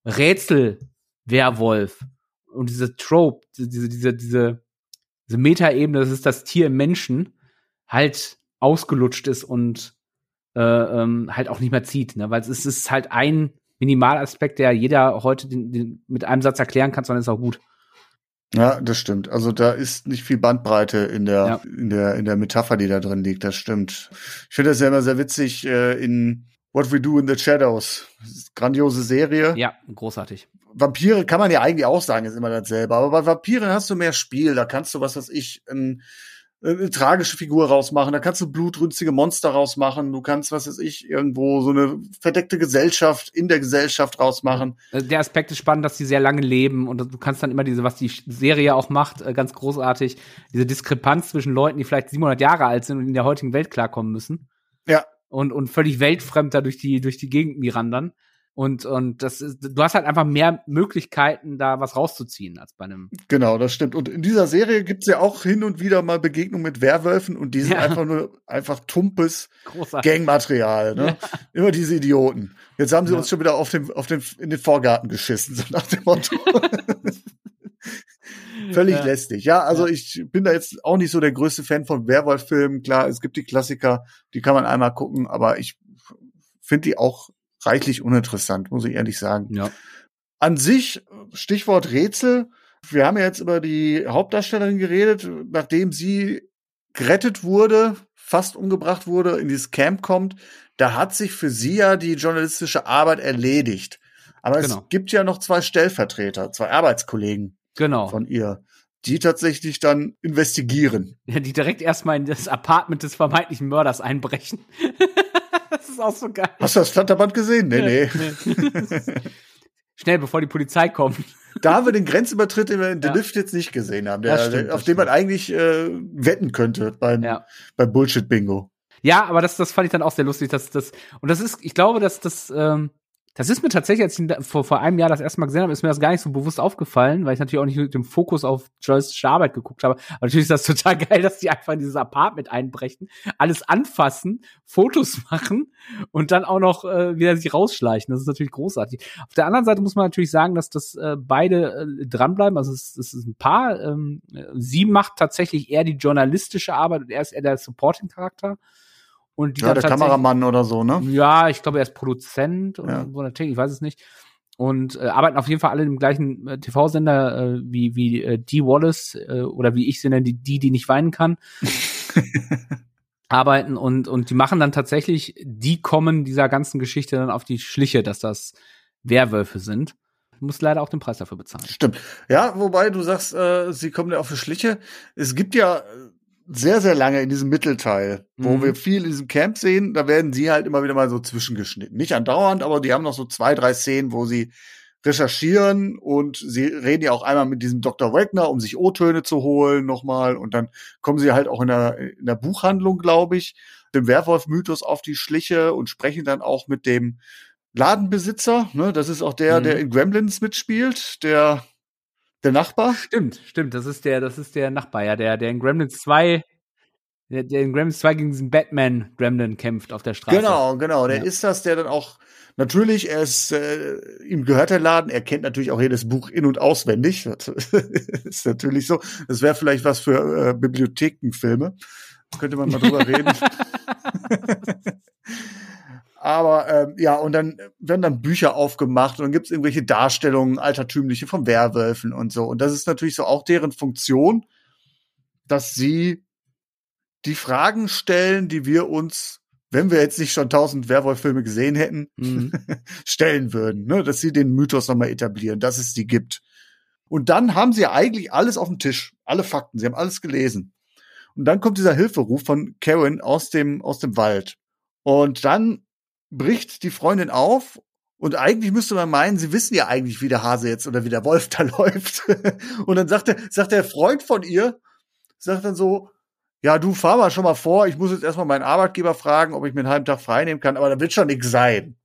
Rätsel-Werwolf und diese Trope, diese, diese, diese, diese Metaebene, das ist das Tier im Menschen, halt ausgelutscht ist und äh, ähm, halt auch nicht mehr zieht, ne? Weil es ist, es ist halt ein Minimalaspekt, der jeder heute den, den mit einem Satz erklären kann, sondern ist auch gut. Ja, das stimmt. Also da ist nicht viel Bandbreite in der, Ja. in der, in der Metapher, die da drin liegt. Das stimmt. Ich finde das ja immer sehr witzig äh, in What We Do in the Shadows. Grandiose Serie. Ja, großartig. Vampire kann man ja eigentlich auch sagen, ist immer dasselbe. Aber bei Vampiren hast du mehr Spiel. Da kannst du, was weiß ich, ein, eine tragische Figur rausmachen. Da kannst du blutrünstige Monster rausmachen. Du kannst, was weiß ich, irgendwo so eine verdeckte Gesellschaft in der Gesellschaft rausmachen. Äh, Der Aspekt ist spannend, dass die sehr lange leben und du kannst dann immer diese, was die Serie auch macht, äh, ganz großartig, diese Diskrepanz zwischen Leuten, die vielleicht 700 Jahre alt sind und in der heutigen Welt klarkommen müssen. Ja. Und, und völlig weltfremd da durch die, durch die Gegend mirandern. Und, und das ist, du hast halt einfach mehr Möglichkeiten, da was rauszuziehen als bei einem. Genau, das stimmt. Und in dieser Serie gibt's ja auch hin und wieder mal Begegnungen mit Werwölfen und die sind Ja. einfach nur einfach tumpes Großartig. Gangmaterial, ne? Immer diese Idioten. Jetzt haben sie Ja. uns schon wieder auf den, auf den, in den Vorgarten geschissen, so nach dem Motto. [LAUGHS] Völlig Ja. lästig. Ja, also ich bin da jetzt auch nicht so der größte Fan von Werwolf-Filmen. Klar, es gibt die Klassiker, die kann man einmal gucken, aber ich finde die auch reichlich uninteressant, muss ich ehrlich sagen. Ja. An sich, Stichwort Rätsel. Wir haben ja jetzt über die Hauptdarstellerin geredet, nachdem sie gerettet wurde, fast umgebracht wurde, in dieses Camp kommt. Da hat sich für sie ja die journalistische Arbeit erledigt. Aber Genau. es gibt ja noch zwei Stellvertreter, zwei Arbeitskollegen Genau. von ihr, die tatsächlich dann investigieren. Ja, die direkt erstmal in das Apartment des vermeintlichen Mörders einbrechen. [LAUGHS] [LAUGHS] das ist auch so geil. Hast du das Flatterband gesehen? Nee, nee. [LAUGHS] Schnell, bevor die Polizei kommt. Da haben wir den Grenzübertritt, den wir in The Ja. Lift jetzt nicht gesehen haben, der, stimmt, auf den man eigentlich äh, wetten könnte beim, Ja. beim Bullshit-Bingo. Ja, aber das, das fand ich dann auch sehr lustig. Dass, das, und das ist, ich glaube, dass das, ähm, das ist mir tatsächlich, als ich vor, vor einem Jahr das erste Mal gesehen habe, ist mir das gar nicht so bewusst aufgefallen, weil ich natürlich auch nicht mit dem Fokus auf journalistische Arbeit geguckt habe. Aber natürlich ist das [LAUGHS] total geil, dass die einfach in dieses Apartment einbrechen, alles anfassen, Fotos machen und dann auch noch äh, wieder sich rausschleichen. Das ist natürlich großartig. Auf der anderen Seite muss man natürlich sagen, dass das äh, beide äh, dranbleiben. Also es, es ist ein Paar. Ähm, sie macht tatsächlich eher die journalistische Arbeit und er ist eher der Supporting-Charakter. Und Ja, der Kameramann oder so, ne? ja, ich glaube, er ist Produzent oder so ich weiß es nicht. Und äh, arbeiten auf jeden Fall alle im gleichen äh, TV-Sender äh, wie, wie äh, Dee Wallace äh, oder wie ich sie nenne, die, die, die nicht weinen kann. [LAUGHS] arbeiten und, und die machen dann tatsächlich, die kommen dieser ganzen Geschichte dann auf die Schliche, dass das Werwölfe sind. Muss leider auch den Preis dafür bezahlen. Stimmt. Ja, wobei du sagst, äh, sie kommen ja auf die Schliche. Es gibt ja sehr, sehr lange in diesem Mittelteil, wo Mhm. wir viel in diesem Camp sehen, da werden sie halt immer wieder mal so zwischengeschnitten. Nicht andauernd, aber die haben noch so zwei, drei Szenen, wo sie recherchieren und sie reden ja auch einmal mit diesem Dr. Wagner, um sich O-Töne zu holen nochmal und dann kommen sie halt auch in der, in der Buchhandlung, glaube ich, dem Werwolf-Mythos auf die Schliche und sprechen dann auch mit dem Ladenbesitzer, ne, das ist auch der, Mhm. der in Gremlins mitspielt, der, der Nachbar. Stimmt, stimmt. Das ist der, das ist der Nachbar, ja, der, der in Gremlins 2, der, der in Gremlins 2 gegen diesen Batman Gremlin kämpft auf der Straße. Genau, genau. Der Ja. ist das, der dann auch natürlich, er ist, äh, ihm gehört der Laden, er kennt natürlich auch jedes Buch in- und auswendig. [LAUGHS] Das ist natürlich so. Das wäre vielleicht was für äh, Bibliothekenfilme. Könnte man mal drüber reden. [LAUGHS] [LAUGHS] Aber ähm, ja, und dann werden dann Bücher aufgemacht und dann gibt's irgendwelche Darstellungen, altertümliche von Werwölfen und so. Und das ist natürlich so auch deren Funktion, dass sie die Fragen stellen, die wir uns, wenn wir jetzt nicht schon tausend Werwolf-Filme gesehen hätten, Mhm. [LAUGHS] stellen würden. Ne? Dass sie den Mythos nochmal etablieren, dass es die gibt. Und dann haben sie eigentlich alles auf dem Tisch, alle Fakten, sie haben alles gelesen. Und dann kommt dieser Hilferuf von Karen aus dem, aus dem Wald. Und dann bricht die Freundin auf und eigentlich müsste man meinen, sie wissen ja eigentlich, wie der Hase jetzt oder wie der Wolf [LAUGHS] da läuft. und dann sagt der, sagt der Freund von ihr, sagt dann so, ja, du fahr mal schon mal vor, ich muss jetzt erstmal meinen Arbeitgeber fragen, ob ich mir einen halben Tag frei nehmen kann, aber da wird schon nichts sein.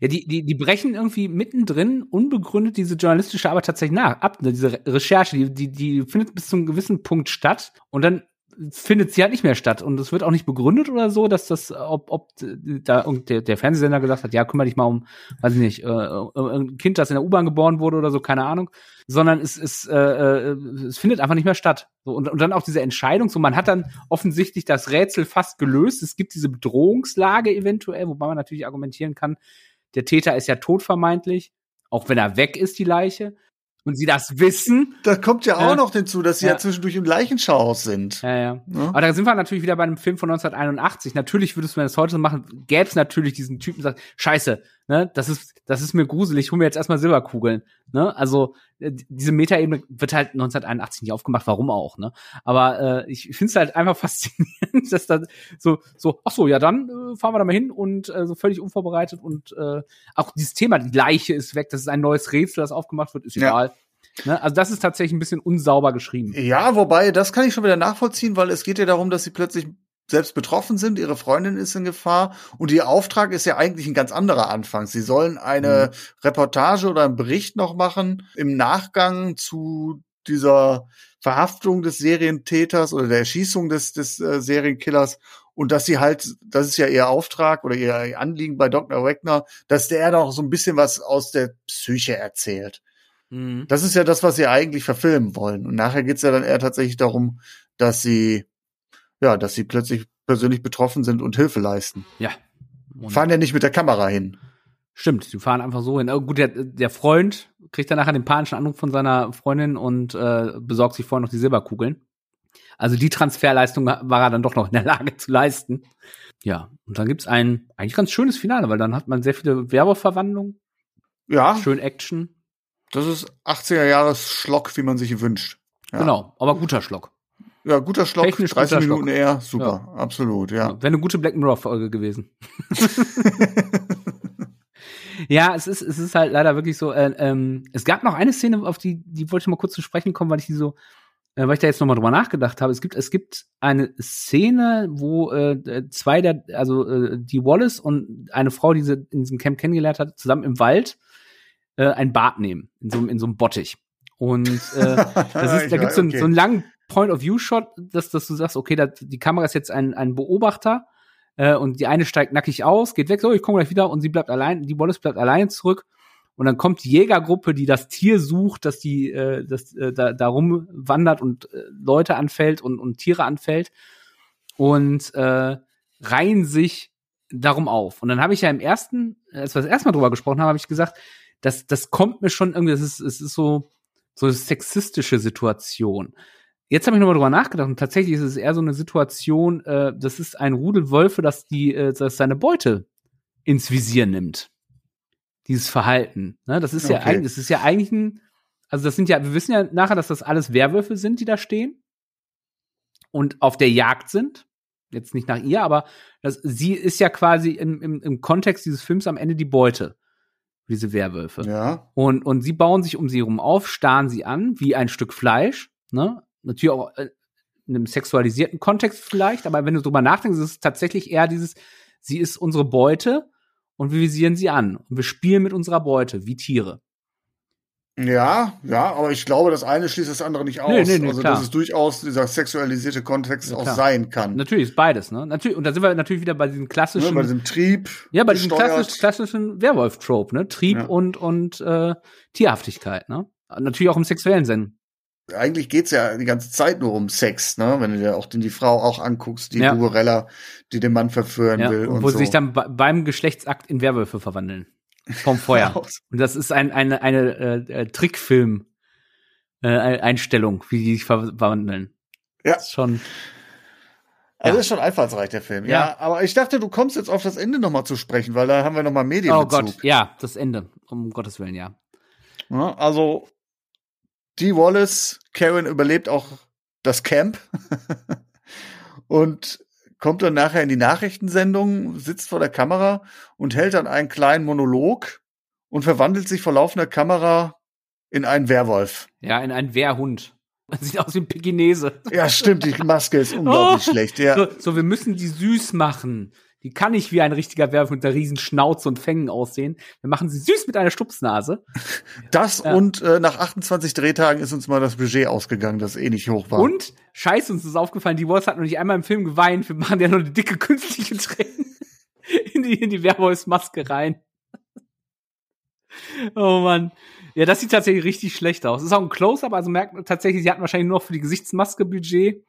Ja, die, die, die brechen irgendwie mittendrin unbegründet diese journalistische Arbeit tatsächlich nach, ab, diese Re Recherche, die, die, die findet bis zu einem gewissen Punkt statt und dann findet sie halt nicht mehr statt und es wird auch nicht begründet oder so, dass das, ob, ob da irgend der, der Fernsehsender gesagt hat, ja, kümmere dich mal um, weiß ich nicht, äh, ein Kind, das in der U-Bahn geboren wurde oder so, keine Ahnung, sondern es, es, äh, äh, es findet einfach nicht mehr statt. So, und, und dann auch diese Entscheidung, so man hat dann offensichtlich das Rätsel fast gelöst, es gibt diese Bedrohungslage eventuell, wobei man natürlich argumentieren kann, der Täter ist ja tot vermeintlich, auch wenn er weg ist, die Leiche. Und sie das wissen. Da kommt ja, Ja. auch noch hinzu, dass sie ja, Ja. zwischendurch im Leichenschauhaus sind. Ja, ja. Ja. Aber da sind wir natürlich wieder bei einem Film von 1981. Natürlich würdest du das heute so machen, gäbe es natürlich diesen Typen, der sagt, scheiße, ne, das ist, das ist mir gruselig, ich hol mir jetzt erstmal Silberkugeln. Ne? Also äh, diese Metaebene wird halt 1981 nicht aufgemacht, warum auch, ne? Aber äh, ich finde es halt einfach [LAUGHS] faszinierend, dass da so, so, ach so, ja, dann äh, fahren wir da mal hin und äh, so völlig unvorbereitet und äh, auch dieses Thema, die Leiche ist weg, das ist ein neues Rätsel, das aufgemacht wird, ist Ja. egal. Ne? Also das ist tatsächlich ein bisschen unsauber geschrieben. Ja, wobei, das kann ich schon wieder nachvollziehen, weil es geht ja darum, dass sie plötzlich selbst betroffen sind, ihre Freundin ist in Gefahr und ihr Auftrag ist ja eigentlich ein ganz anderer Anfang. Sie sollen eine Reportage oder einen Bericht noch machen im Nachgang zu dieser Verhaftung des Serientäters oder der Erschießung des, des äh, Serienkillers und dass sie halt, das ist ja ihr Auftrag oder ihr Anliegen bei Dr. Wegner, dass der noch so ein bisschen was aus der Psyche erzählt. Mhm. Das ist ja das, was sie eigentlich verfilmen wollen. Und nachher geht's ja dann eher tatsächlich darum, dass sie, ja, dass sie plötzlich persönlich betroffen sind und Hilfe leisten. Ja. Und Fahren ja nicht mit der Kamera hin. Stimmt, die fahren einfach so hin. Oh, gut, der, der Freund kriegt dann nachher den panischen Anruf von seiner Freundin und äh, besorgt sich vorher noch die Silberkugeln. Also die Transferleistung war er dann doch noch in der Lage zu leisten. Ja, und dann gibt's ein eigentlich ganz schönes Finale, weil dann hat man sehr viele Werbeverwandlungen, Ja, schön Action. das ist 80er Jahres Schlock, wie man sich wünscht. Ja. Genau, aber guter Schlock. Ja, guter Schlock, Technisch 30 guter Minuten Schlock. eher, super, absolut, ja. Wäre eine gute Black Mirror-Folge gewesen. [LAUGHS] ja, es ist, es ist halt leider wirklich so. Äh, ähm, es gab noch eine Szene, auf die, die wollte ich mal kurz zu sprechen kommen, weil ich die so, äh, weil ich da jetzt noch mal drüber nachgedacht habe. Es gibt, es gibt eine Szene, wo äh, zwei der, also äh, die Wallace und eine Frau, die sie in diesem Camp kennengelernt hat, zusammen im Wald äh, ein Bad nehmen in so, einem- in so einem Bottich. Und äh, [LAUGHS] das ist, da gibt's so, einen- Okay. so einen langen Point-of-View-Shot, dass, dass du sagst, okay, da, die Kamera ist jetzt ein, ein Beobachter äh, und die eine steigt nackig aus, geht weg, so, ich komme gleich wieder und sie bleibt allein, die Wallace bleibt alleine zurück und dann kommt die Jägergruppe, die das Tier sucht, dass die äh, das, äh, da, da rumwandert und äh, Leute anfällt und, und Tiere anfällt und äh, reihen sich darum auf. Und dann habe ich ja im ersten, als wir das erste Mal drüber gesprochen haben, habe ich gesagt, das, das kommt mir schon irgendwie, das ist, es ist so, so eine sexistische Situation. Jetzt habe ich nochmal drüber nachgedacht und tatsächlich ist es eher so eine Situation, äh, das ist ein Rudel Wölfe, das die, äh, das seine Beute ins Visier nimmt. dieses Verhalten. Ne? Das ist ja Okay. eigentlich, das ist ja eigentlich ein, also das sind ja, wir wissen ja nachher, dass das alles Werwölfe sind, die da stehen und auf der Jagd sind. Jetzt nicht nach ihr, aber das, sie ist ja quasi im, im, im Kontext dieses Films am Ende die Beute. Diese Werwölfe. Ja. Und, und sie bauen sich um sie herum auf, starren sie an, wie ein Stück Fleisch, ne? Natürlich auch äh, in einem sexualisierten Kontext vielleicht, aber wenn du drüber nachdenkst, ist es tatsächlich eher dieses, sie ist unsere Beute und wir visieren sie an. Und wir spielen mit unserer Beute, wie Tiere. Ja, ja, aber ich glaube, das eine schließt das andere nicht aus. Nee, nee, nee, also, klar. dass es durchaus dieser sexualisierte Kontext Ja, auch sein kann. Natürlich ist beides, ne? Natürlich, und da sind wir natürlich wieder bei diesem Ne, klassischen, bei diesem Trieb. ja, bei diesem klassisch, klassischen Werwolf-Trope, ne? Trieb Ja. und, und äh, Tierhaftigkeit, ne? Natürlich auch im sexuellen Sinn. Eigentlich geht's ja die ganze Zeit nur um Sex, ne? Wenn du dir auch die, die Frau auch anguckst, die Ja. Die den Mann verführen Ja, will und wo so. sie sich dann be- beim Geschlechtsakt in Werwölfe verwandeln. Vom Feuer. [LAUGHS] Und das ist ein, eine, eine äh, äh, Trickfilm äh, Einstellung, wie die sich ver- verwandeln. Ja. Das ist schon. Also Ja. ist schon einfallsreich, der Film. Ja. Ja. aber ich dachte, du kommst jetzt auf das Ende nochmal zu sprechen, weil da haben wir nochmal Oh Medienbezug. Gott, ja, das Ende. Um Gottes Willen, ja. Ja, also, die Wallace, Karen überlebt auch das Camp [LAUGHS] und kommt dann nachher in die Nachrichtensendung, sitzt vor der Kamera und hält dann einen kleinen Monolog und verwandelt sich vor laufender Kamera in einen Werwolf. Ja, in einen Wehrhund. Das sieht aus wie ein Pekinese. Ja, stimmt, die Maske ist unglaublich [LAUGHS] Oh. schlecht. Ja. So, so, wir müssen die süß machen. Die kann nicht wie ein richtiger Werwolf mit einer riesen Schnauze und Fängen aussehen. Wir machen sie süß mit einer Stupsnase. [LAUGHS] Das Ja. und äh, nach 28 Drehtagen ist uns mal das Budget ausgegangen, das eh nicht hoch war. Und, scheiße, uns ist aufgefallen, die Walls hat noch nicht einmal im Film geweint. Wir machen ja noch eine dicke künstliche Tränen [LAUGHS] in die, in die Werwolfsmaske rein. [LAUGHS] Oh Mann. Ja, das sieht tatsächlich richtig schlecht aus. Ist auch ein Close-Up, also merkt man tatsächlich, sie hatten wahrscheinlich nur noch für die Gesichtsmaske Budget.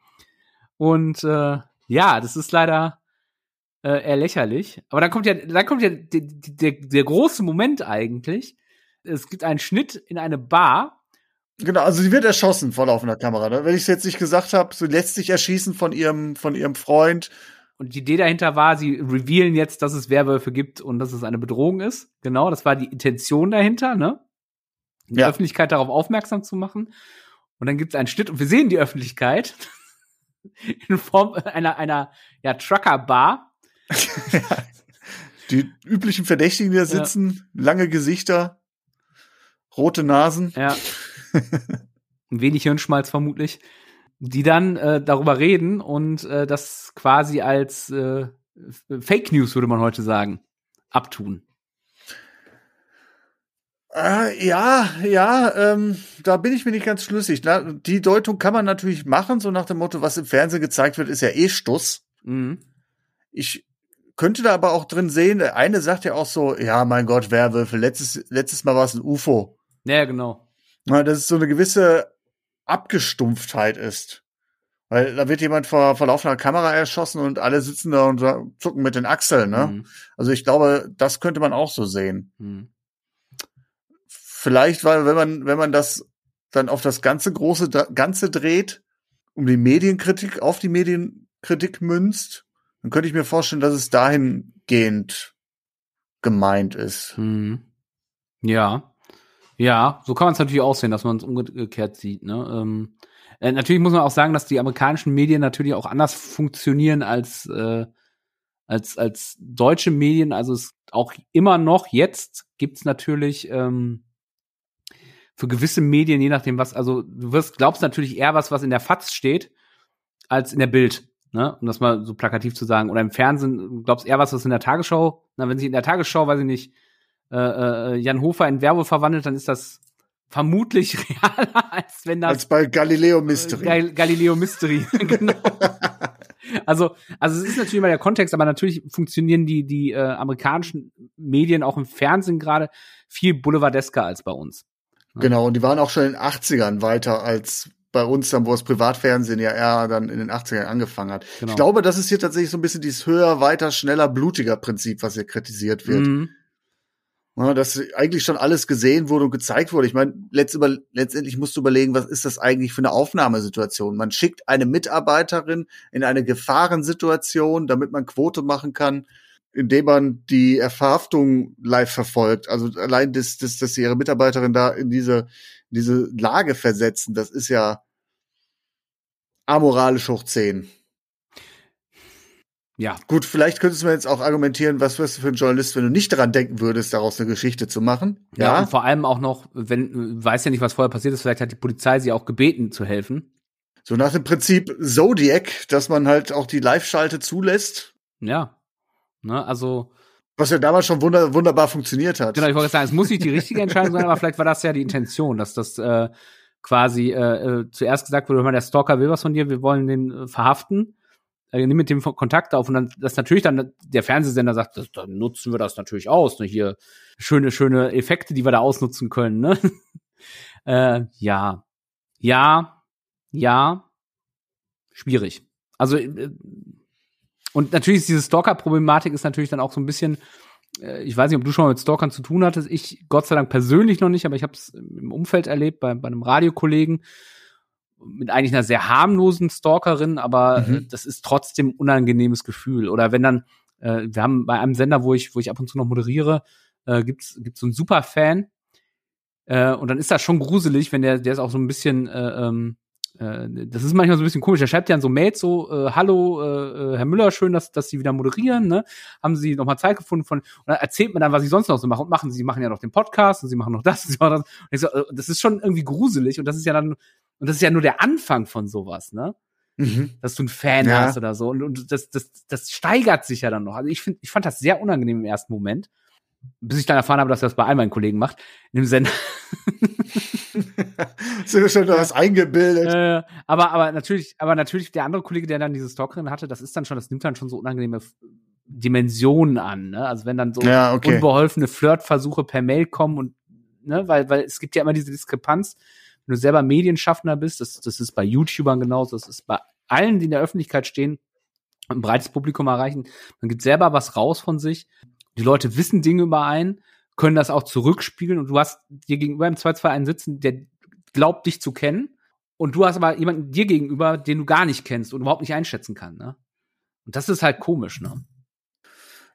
Und äh, ja, das ist leider äh, eher lächerlich. Aber dann kommt ja, dann kommt ja der, der, der große Moment eigentlich. Es gibt einen Schnitt in eine Bar Genau, also sie wird erschossen vor laufender Kamera. Ne? Wenn ich es jetzt nicht gesagt habe, sie lässt sich erschießen von ihrem, von ihrem Freund. Und die Idee dahinter war, sie revealen jetzt, dass es Werwölfe gibt und dass es eine Bedrohung ist. Genau, das war die Intention dahinter, ne? Die Ja. Öffentlichkeit darauf aufmerksam zu machen. Und dann gibt es einen Schnitt und wir sehen die Öffentlichkeit [LAUGHS] in Form einer, einer ja, Trucker-Bar. [LAUGHS] Die üblichen Verdächtigen, die da sitzen, lange Gesichter, rote Nasen. Ja. Ein wenig Hirnschmalz vermutlich. Die dann äh, darüber reden und äh, das quasi als äh, Fake News, würde man heute sagen, abtun. Äh, ja, ja, ähm, da bin ich mir nicht ganz schlüssig. Na, die Deutung kann man natürlich machen, so nach dem Motto, was im Fernsehen gezeigt wird, ist ja eh Stuss. Mhm. Ich könnte da aber auch drin sehen, der eine sagt ja auch so, ja, mein Gott, Werwölfe, letztes, letztes Mal war es ein UFO. Ja, genau. Na, dass es so eine gewisse Abgestumpftheit ist. Weil da wird jemand vor, vor laufender Kamera erschossen und alle sitzen da und zucken mit den Achseln, ne? Mhm. Also ich glaube, das könnte man auch so sehen. Mhm. Vielleicht, weil wenn man, wenn man das dann auf das ganze große Ganze dreht, um die Medienkritik, auf die Medienkritik münzt, dann könnte ich mir vorstellen, dass es dahingehend gemeint ist. Mhm. Ja. Ja, so kann man es natürlich auch sehen, dass man es umgekehrt sieht. Ne? Ähm, äh, natürlich muss man auch sagen, dass die amerikanischen Medien natürlich auch anders funktionieren als, äh, als, als deutsche Medien. Also es auch immer noch jetzt gibt's natürlich ähm, für gewisse Medien, je nachdem was, also du wirst, glaubst natürlich eher was, was in der FAZ steht, als in der Bild. Ne? Um das mal so plakativ zu sagen. Oder im Fernsehen glaubst eher was, was in der Tagesschau, na, wenn sie in der Tagesschau, weiß ich nicht, äh, äh, Jan Hofer in Werwolf verwandelt, dann ist das vermutlich [LAUGHS] realer, als wenn das Als bei Galileo Mystery. Gal Galileo Mystery, [LAUGHS] genau. Also, also es ist natürlich immer der Kontext, aber natürlich funktionieren die, die äh, amerikanischen Medien auch im Fernsehen gerade viel boulevardesker als bei uns. Genau, und die waren auch schon in den 80ern weiter als bei uns dann, wo das Privatfernsehen ja eher dann in den 80ern angefangen hat. Genau. Ich glaube, das ist hier tatsächlich so ein bisschen dieses höher, weiter, schneller, blutiger Prinzip, was hier kritisiert wird. Mhm. Ja, dass eigentlich schon alles gesehen wurde und gezeigt wurde. Ich meine, letzt letztendlich musst du überlegen, was ist das eigentlich für eine Aufnahmesituation? Man schickt eine Mitarbeiterin in eine Gefahrensituation, damit man Quote machen kann. indem man die Verhaftung live verfolgt. Also allein, dass, dass, dass sie ihre Mitarbeiterin da in diese, in diese Lage versetzen, das ist ja amoralisch hoch 10. Ja. Gut, vielleicht könntest du mir jetzt auch argumentieren, was wirst du für ein Journalist, wenn du nicht daran denken würdest, daraus eine Geschichte zu machen? Ja, ja und vor allem auch noch, wenn, weiß ja nicht, was vorher passiert ist, vielleicht hat die Polizei sie auch gebeten zu helfen. So nach dem Prinzip Zodiac, dass man halt auch die Live-Schalte zulässt. Ja. Ne, also. Was ja damals schon wunder wunderbar funktioniert hat. Genau, ich wollte sagen, es muss nicht die richtige [LAUGHS] Entscheidung sein, aber vielleicht war das ja die Intention, dass das äh, quasi äh, äh, zuerst gesagt wurde, der Stalker will was von dir, wir wollen den äh, verhaften äh, nimm mit dem Kontakt auf und dann das natürlich dann der Fernsehsender sagt, das, dann nutzen wir das natürlich aus, ne? Hier schöne schöne Effekte, die wir da ausnutzen können, ne? [LAUGHS] äh, ja, ja, ja, schwierig. Also äh, und natürlich ist diese Stalker-Problematik ist natürlich dann auch so ein bisschen, ich weiß nicht, ob du schon mal mit Stalkern zu tun hattest. Ich Gott sei Dank persönlich noch nicht, aber ich habe es im Umfeld erlebt bei, bei einem Radiokollegen mit eigentlich einer sehr harmlosen Stalkerin, aber äh, mhm. das ist trotzdem unangenehmes Gefühl. Oder wenn dann, äh, wir haben bei einem Sender, wo ich, wo ich ab und zu noch moderiere, äh, gibt's gibt's so einen Superfan. Äh, und dann ist das schon gruselig, wenn der, der ist auch so ein bisschen, äh, ähm, äh, das ist manchmal so ein bisschen komisch. Der schreibt ja an so Mails so, äh, hallo, äh, äh, Herr Müller, schön, dass, dass Sie wieder moderieren, ne? Haben Sie noch mal Zeit gefunden von, und dann erzählt mir dann, was Sie sonst noch so machen. Und machen Sie, machen ja noch den Podcast und Sie machen noch das. Und Sie machen das. Und ich so, äh, das ist schon irgendwie gruselig und das ist ja dann und das ist ja nur der Anfang von sowas, ne? Mhm. Dass du einen Fan ja. hast oder so. Und, und das, das, das steigert sich ja dann noch. Also ich finde, ich fand das sehr unangenehm im ersten Moment. Bis ich dann erfahren habe, dass er das bei all meinen Kollegen macht. In dem Sender. [LAUGHS] Wir schon was eingebildet. Äh, aber, aber natürlich, aber natürlich der andere Kollege, der dann diese Stalkerin hatte, das ist dann schon, das nimmt dann schon so unangenehme Dimensionen an, ne? Also wenn dann so ja, okay. unbeholfene Flirtversuche per Mail kommen und, ne, weil, weil es gibt ja immer diese Diskrepanz wenn du selber Medienschaffender bist, das, das ist bei YouTubern genauso, das ist bei allen, die in der Öffentlichkeit stehen, ein breites Publikum erreichen, man gibt selber was raus von sich. Die Leute wissen Dinge über einen, können das auch zurückspiegeln und du hast dir gegenüber im 2-2 einen sitzen, der glaubt, dich zu kennen und du hast aber jemanden dir gegenüber, den du gar nicht kennst und überhaupt nicht einschätzen kann, ne? Und das ist halt komisch, ne?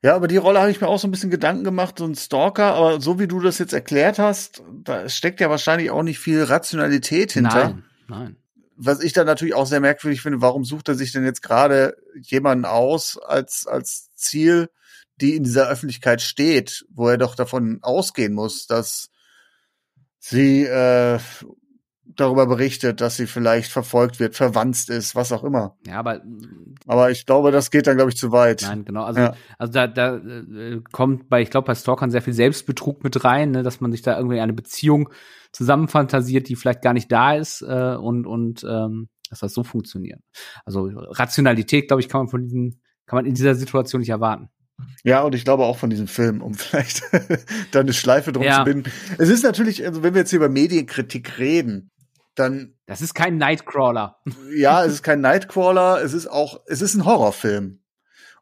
Ja, aber die Rolle habe ich mir auch so ein bisschen Gedanken gemacht, so ein Stalker, aber so wie du das jetzt erklärt hast, da steckt ja wahrscheinlich auch nicht viel Rationalität hinter. Nein, nein. Was ich dann natürlich auch sehr merkwürdig finde, warum sucht er sich denn jetzt gerade jemanden aus als, als Ziel, die in dieser Öffentlichkeit steht, wo er doch davon ausgehen muss, dass sie äh, darüber berichtet, dass sie vielleicht verfolgt wird, verwandt ist, was auch immer. Ja, aber aber ich glaube, das geht dann glaube ich zu weit. Nein, genau. Also ja. also da da äh, kommt bei ich glaube bei Stalkern sehr viel Selbstbetrug mit rein, ne, dass man sich da irgendwie eine Beziehung zusammenfantasiert, die vielleicht gar nicht da ist äh, und und ähm, dass das so funktioniert. Also Rationalität, glaube ich, kann man von diesen kann man in dieser Situation nicht erwarten. Ja, und ich glaube auch von diesem Film, um [LAUGHS] vielleicht da eine Schleife drum ja. zu binden. Es ist natürlich, also wenn wir jetzt hier über Medienkritik reden, dann. Das ist kein Nightcrawler. Ja, es [LAUGHS] ist kein Nightcrawler, es ist auch, es ist ein Horrorfilm.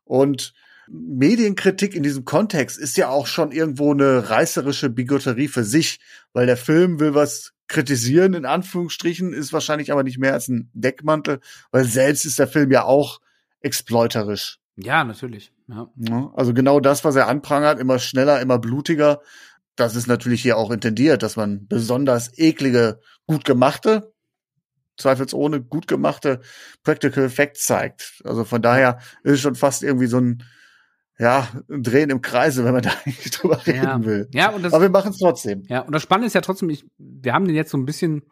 Und Medienkritik in diesem Kontext ist ja auch schon irgendwo eine reißerische Bigotterie für sich, weil der Film will was kritisieren, in Anführungsstrichen, ist wahrscheinlich aber nicht mehr als ein Deckmantel, weil selbst ist der Film ja auch exploiterisch. Ja, natürlich. Ja. Also genau das, was er anprangert, immer schneller, immer blutiger, das ist natürlich hier auch intendiert, dass man besonders eklige, gut gemachte, zweifelsohne gut gemachte Practical Effects zeigt. Also von daher ist es schon fast irgendwie so ein ja, ein Drehen im Kreise, wenn man [LAUGHS] da nicht drüber reden ja. will. Ja, und das, aber wir machen es trotzdem. Ja, und das Spannende ist ja trotzdem, ich, wir haben den jetzt so ein bisschen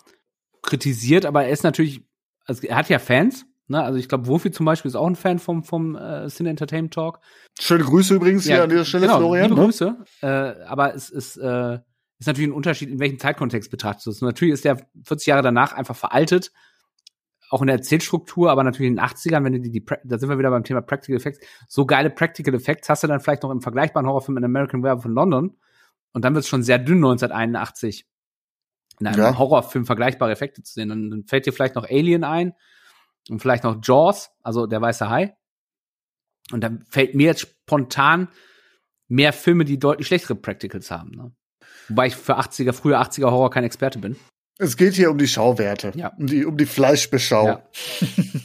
kritisiert, aber er ist natürlich, also er hat ja Fans, Ne? Also ich glaube, Wofi zum Beispiel ist auch ein Fan vom, vom äh, Cine Entertainment Talk. Schöne Grüße übrigens ja, hier an dieser Stelle, genau, Florian. Liebe ne? Grüße. Äh, aber es ist, äh, ist natürlich ein Unterschied, in welchem Zeitkontext betrachtet du es. Natürlich ist der 40 Jahre danach einfach veraltet, auch in der Erzählstruktur, aber natürlich in den 80ern, wenn du die, die da sind wir wieder beim Thema Practical Effects, so geile Practical Effects hast du dann vielleicht noch im vergleichbaren Horrorfilm in American Werewolf in London und dann wird es schon sehr dünn 1981 in einem ja. Horrorfilm vergleichbare Effekte zu sehen. Dann, dann fällt dir vielleicht noch Alien ein, und vielleicht noch Jaws, also der weiße Hai. Und dann fällt mir jetzt spontan mehr Filme, die deutlich schlechtere Practicals haben. Ne? Wobei ich für 80er, früher 80er Horror kein Experte bin. Es geht hier um die Schauwerte. Ja. Um die, um die Fleischbeschau. Ja.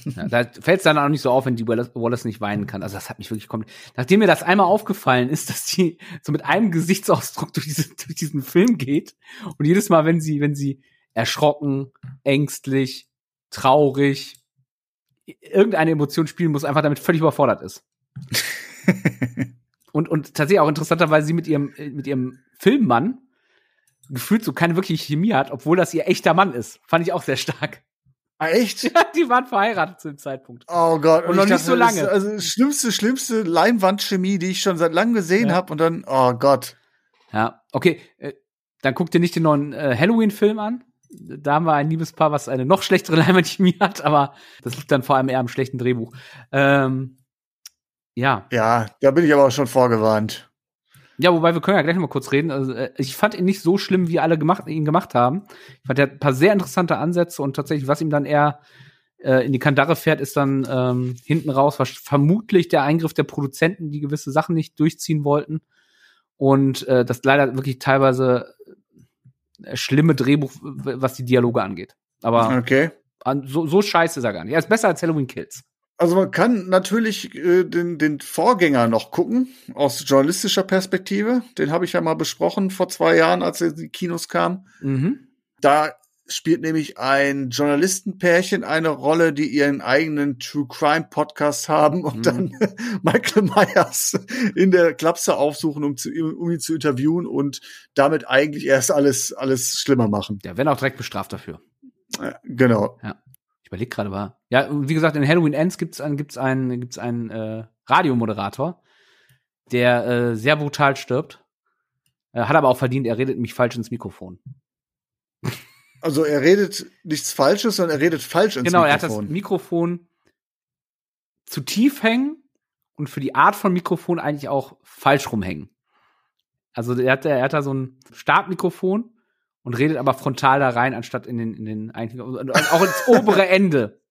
ja, da fällt es dann auch nicht so auf, wenn die Wallace, Wallace nicht weinen kann. Also das hat mich wirklich komplett. Nachdem mir das einmal aufgefallen ist, dass die so mit einem Gesichtsausdruck durch, diese, durch diesen Film geht und jedes Mal, wenn sie, wenn sie erschrocken, ängstlich, traurig, irgendeine Emotion spielen muss, einfach damit völlig überfordert ist. [LAUGHS] und, und tatsächlich auch interessanterweise sie mit ihrem, mit ihrem Filmmann gefühlt so keine wirkliche Chemie hat, obwohl das ihr echter Mann ist. Fand ich auch sehr stark. Ah, echt? [LAUGHS] Ja, die waren verheiratet zu dem Zeitpunkt. Oh Gott. Und noch ich nicht so lange. Also schlimmste, schlimmste Leinwandchemie, die ich schon seit langem gesehen Ja. habe und dann, oh Gott. Ja, okay. Äh, dann guck dir nicht den neuen äh, Halloween-Film an. Da haben wir ein Liebespaar, was eine noch schlechtere [LAUGHS] Leinwandchemie hat, aber das liegt dann vor allem eher am schlechten Drehbuch. Ähm, ja. Ja, da bin ich aber auch schon vorgewarnt. Ja, wobei wir können ja gleich noch mal kurz reden. Also, äh, ich fand ihn nicht so schlimm, wie alle gemacht, ihn gemacht haben. Ich fand, er hat ein paar sehr interessante Ansätze und tatsächlich, was ihm dann eher äh, in die Kandare fährt, ist dann ähm, hinten raus was vermutlich der Eingriff der Produzenten, die gewisse Sachen nicht durchziehen wollten. Und äh, das leider wirklich teilweise schlimme Drehbuch, was die Dialoge angeht. Aber Okay. an, so, so scheiße ist er gar nicht. Er ist besser als Halloween Kills. Also man kann natürlich äh, den, den Vorgänger noch gucken, aus journalistischer Perspektive. Den habe ich ja mal besprochen vor zwei Jahren, als er in die Kinos kam. Mhm. Da spielt nämlich ein Journalistenpärchen eine Rolle, die ihren eigenen True Crime Podcast haben und Mhm. dann [LAUGHS] Michael Myers in der Klapse aufsuchen, um, zu, um ihn zu interviewen und damit eigentlich erst alles, alles schlimmer machen. Der werden auch direkt bestraft dafür. Äh, Genau. Ich überlege gerade war. Ja, wie gesagt, in Halloween Ends gibt's einen, gibt's einen, gibt's einen äh, Radiomoderator, der äh, sehr brutal stirbt. Äh, hat aber auch verdient, er redet mich falsch ins Mikrofon. Also er redet nichts Falsches, sondern er redet falsch ins genau, er hat das Mikrofon. Mikrofon zu tief hängen und für die Art von Mikrofon eigentlich auch falsch rumhängen. Also er hat, er hat da so ein Startmikrofon und redet aber frontal da rein, anstatt in den, in den eigentlichen, und auch ins [LAUGHS] obere Ende.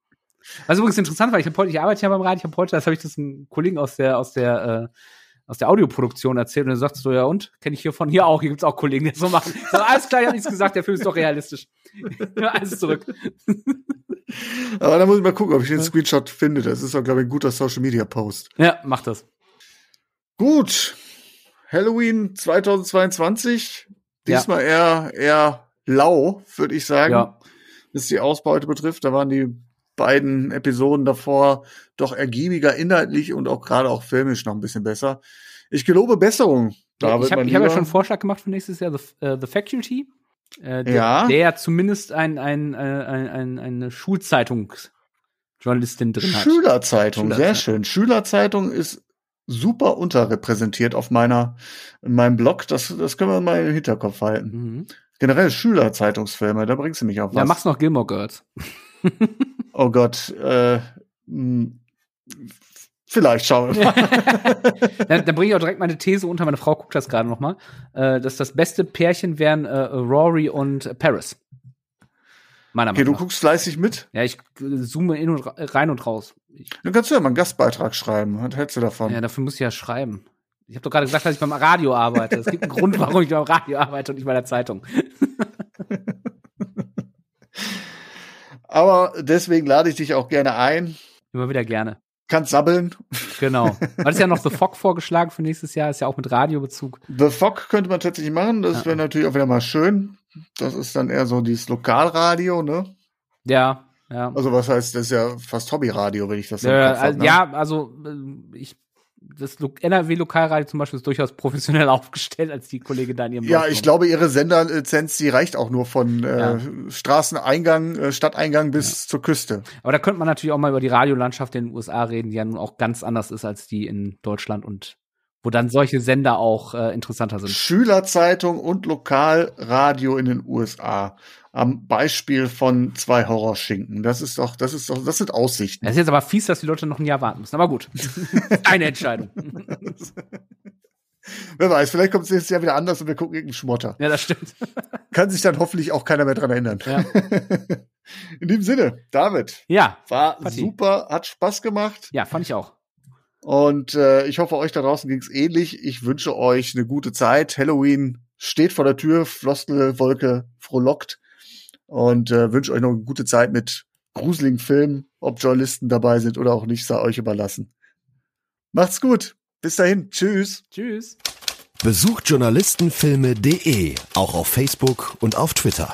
Was übrigens interessant war, ich habe heute, ich arbeite ja beim Radio, ich habe heute, das habe ich das einem Kollegen aus der, aus der, äh, aus der Audioproduktion erzählt und er sagt so, ja und? Kenne ich hier von hier auch, hier gibt's auch Kollegen, die das so machen. Ich sag, alles klar, ich habe nichts gesagt, der Film ist doch realistisch. [LAUGHS] alles zurück. [LAUGHS] Aber da muss ich mal gucken, ob ich den Screenshot finde. Das ist doch, glaube ich, ein guter Social Media Post. Ja, mach das. Gut. Halloween 2022. Diesmal eher, eher lau, würde ich sagen. Ja. Was die Ausbeute betrifft. Da waren die beiden Episoden davor doch ergiebiger inhaltlich und auch gerade auch filmisch noch ein bisschen besser. Ich gelobe Besserung. David, ich habe hab ja schon einen Vorschlag gemacht für nächstes Jahr, The, äh, The Faculty. Äh, der, Ja. der ja zumindest ein, ein, äh, ein, ein, eine Schulzeitungsjournalistin drin hat. Schülerzeitung, sehr Schülerzeitung. schön. Schülerzeitung ist super unterrepräsentiert auf meiner, in meinem Blog. Das, das können wir mal im Hinterkopf halten. Mhm. Generell Schülerzeitungsfilme, da bringst du mich auf Ja, was. mach's noch Gilmore Girls. [LAUGHS] oh Gott, äh, mh, vielleicht schauen wir mal. [LAUGHS] dann, dann bringe ich auch direkt meine These unter. Meine Frau guckt das gerade noch mal. Äh, dass das beste Pärchen wären äh, Rory und Paris. Meiner Okay, du Meinung nach. guckst fleißig mit. Ja, ich äh, zoome in und rein und raus. Ich, Dann kannst du ja mal einen Gastbeitrag schreiben. Was hältst du davon? ja, dafür muss ich ja schreiben. Ich habe doch gerade gesagt, dass ich beim Radio arbeite. Es gibt einen Grund, warum ich beim Radio arbeite und nicht bei der Zeitung. Aber deswegen lade ich dich auch gerne ein. Immer wieder gerne. Kannst sabbeln. Genau. [LAUGHS] Du hattest ja noch The Fog vorgeschlagen für nächstes Jahr, ist ja auch mit Radiobezug. The Fog könnte man tatsächlich machen. Das Ja. wäre natürlich auch wieder mal schön. Das ist dann eher so dieses Lokalradio, ne? Ja, ja. Also was heißt, das ist ja fast Hobbyradio, wenn ich das so Äh, ja, also äh, ich das Lo- NRW-Lokalradio zum Beispiel ist durchaus professionell [LAUGHS] aufgestellt, als die Kollegin da in ihrem Ja, Blog ich glaube, ihre Senderlizenz, die reicht auch nur von äh, Ja. Straßeneingang, äh, Stadteingang bis zur Küste. Aber da könnte man natürlich auch mal über die Radiolandschaft in den USA reden, die ja nun auch ganz anders ist als die in Deutschland und wo dann solche Sender auch äh, interessanter sind. Schülerzeitung und Lokalradio in den USA. Am Beispiel von zwei Horrorschinken. Das ist doch, das ist doch, das sind Aussichten. Es ist jetzt aber fies, dass die Leute noch ein Jahr warten müssen. Aber gut. [LAUGHS] Eine Entscheidung. [LAUGHS] Wer weiß, vielleicht kommt es nächstes Jahr wieder anders und wir gucken irgendeinen Schmotter. Ja, das stimmt. [LAUGHS] Kann sich dann hoffentlich auch keiner mehr dran erinnern. Ja. In dem Sinne, David, Ja, war Patti. super, hat Spaß gemacht. ja, fand ich auch. Und äh, ich hoffe, euch da draußen ging's ähnlich. Ich wünsche euch eine gute Zeit. Halloween steht vor der Tür, Floskelwolke frohlockt. Und äh, wünsche euch noch eine gute Zeit mit gruseligen Filmen. Ob Journalisten dabei sind oder auch nicht, sei euch überlassen. Macht's gut. Bis dahin. Tschüss. Tschüss. Besucht journalistenfilme.de auch auf Facebook und auf Twitter.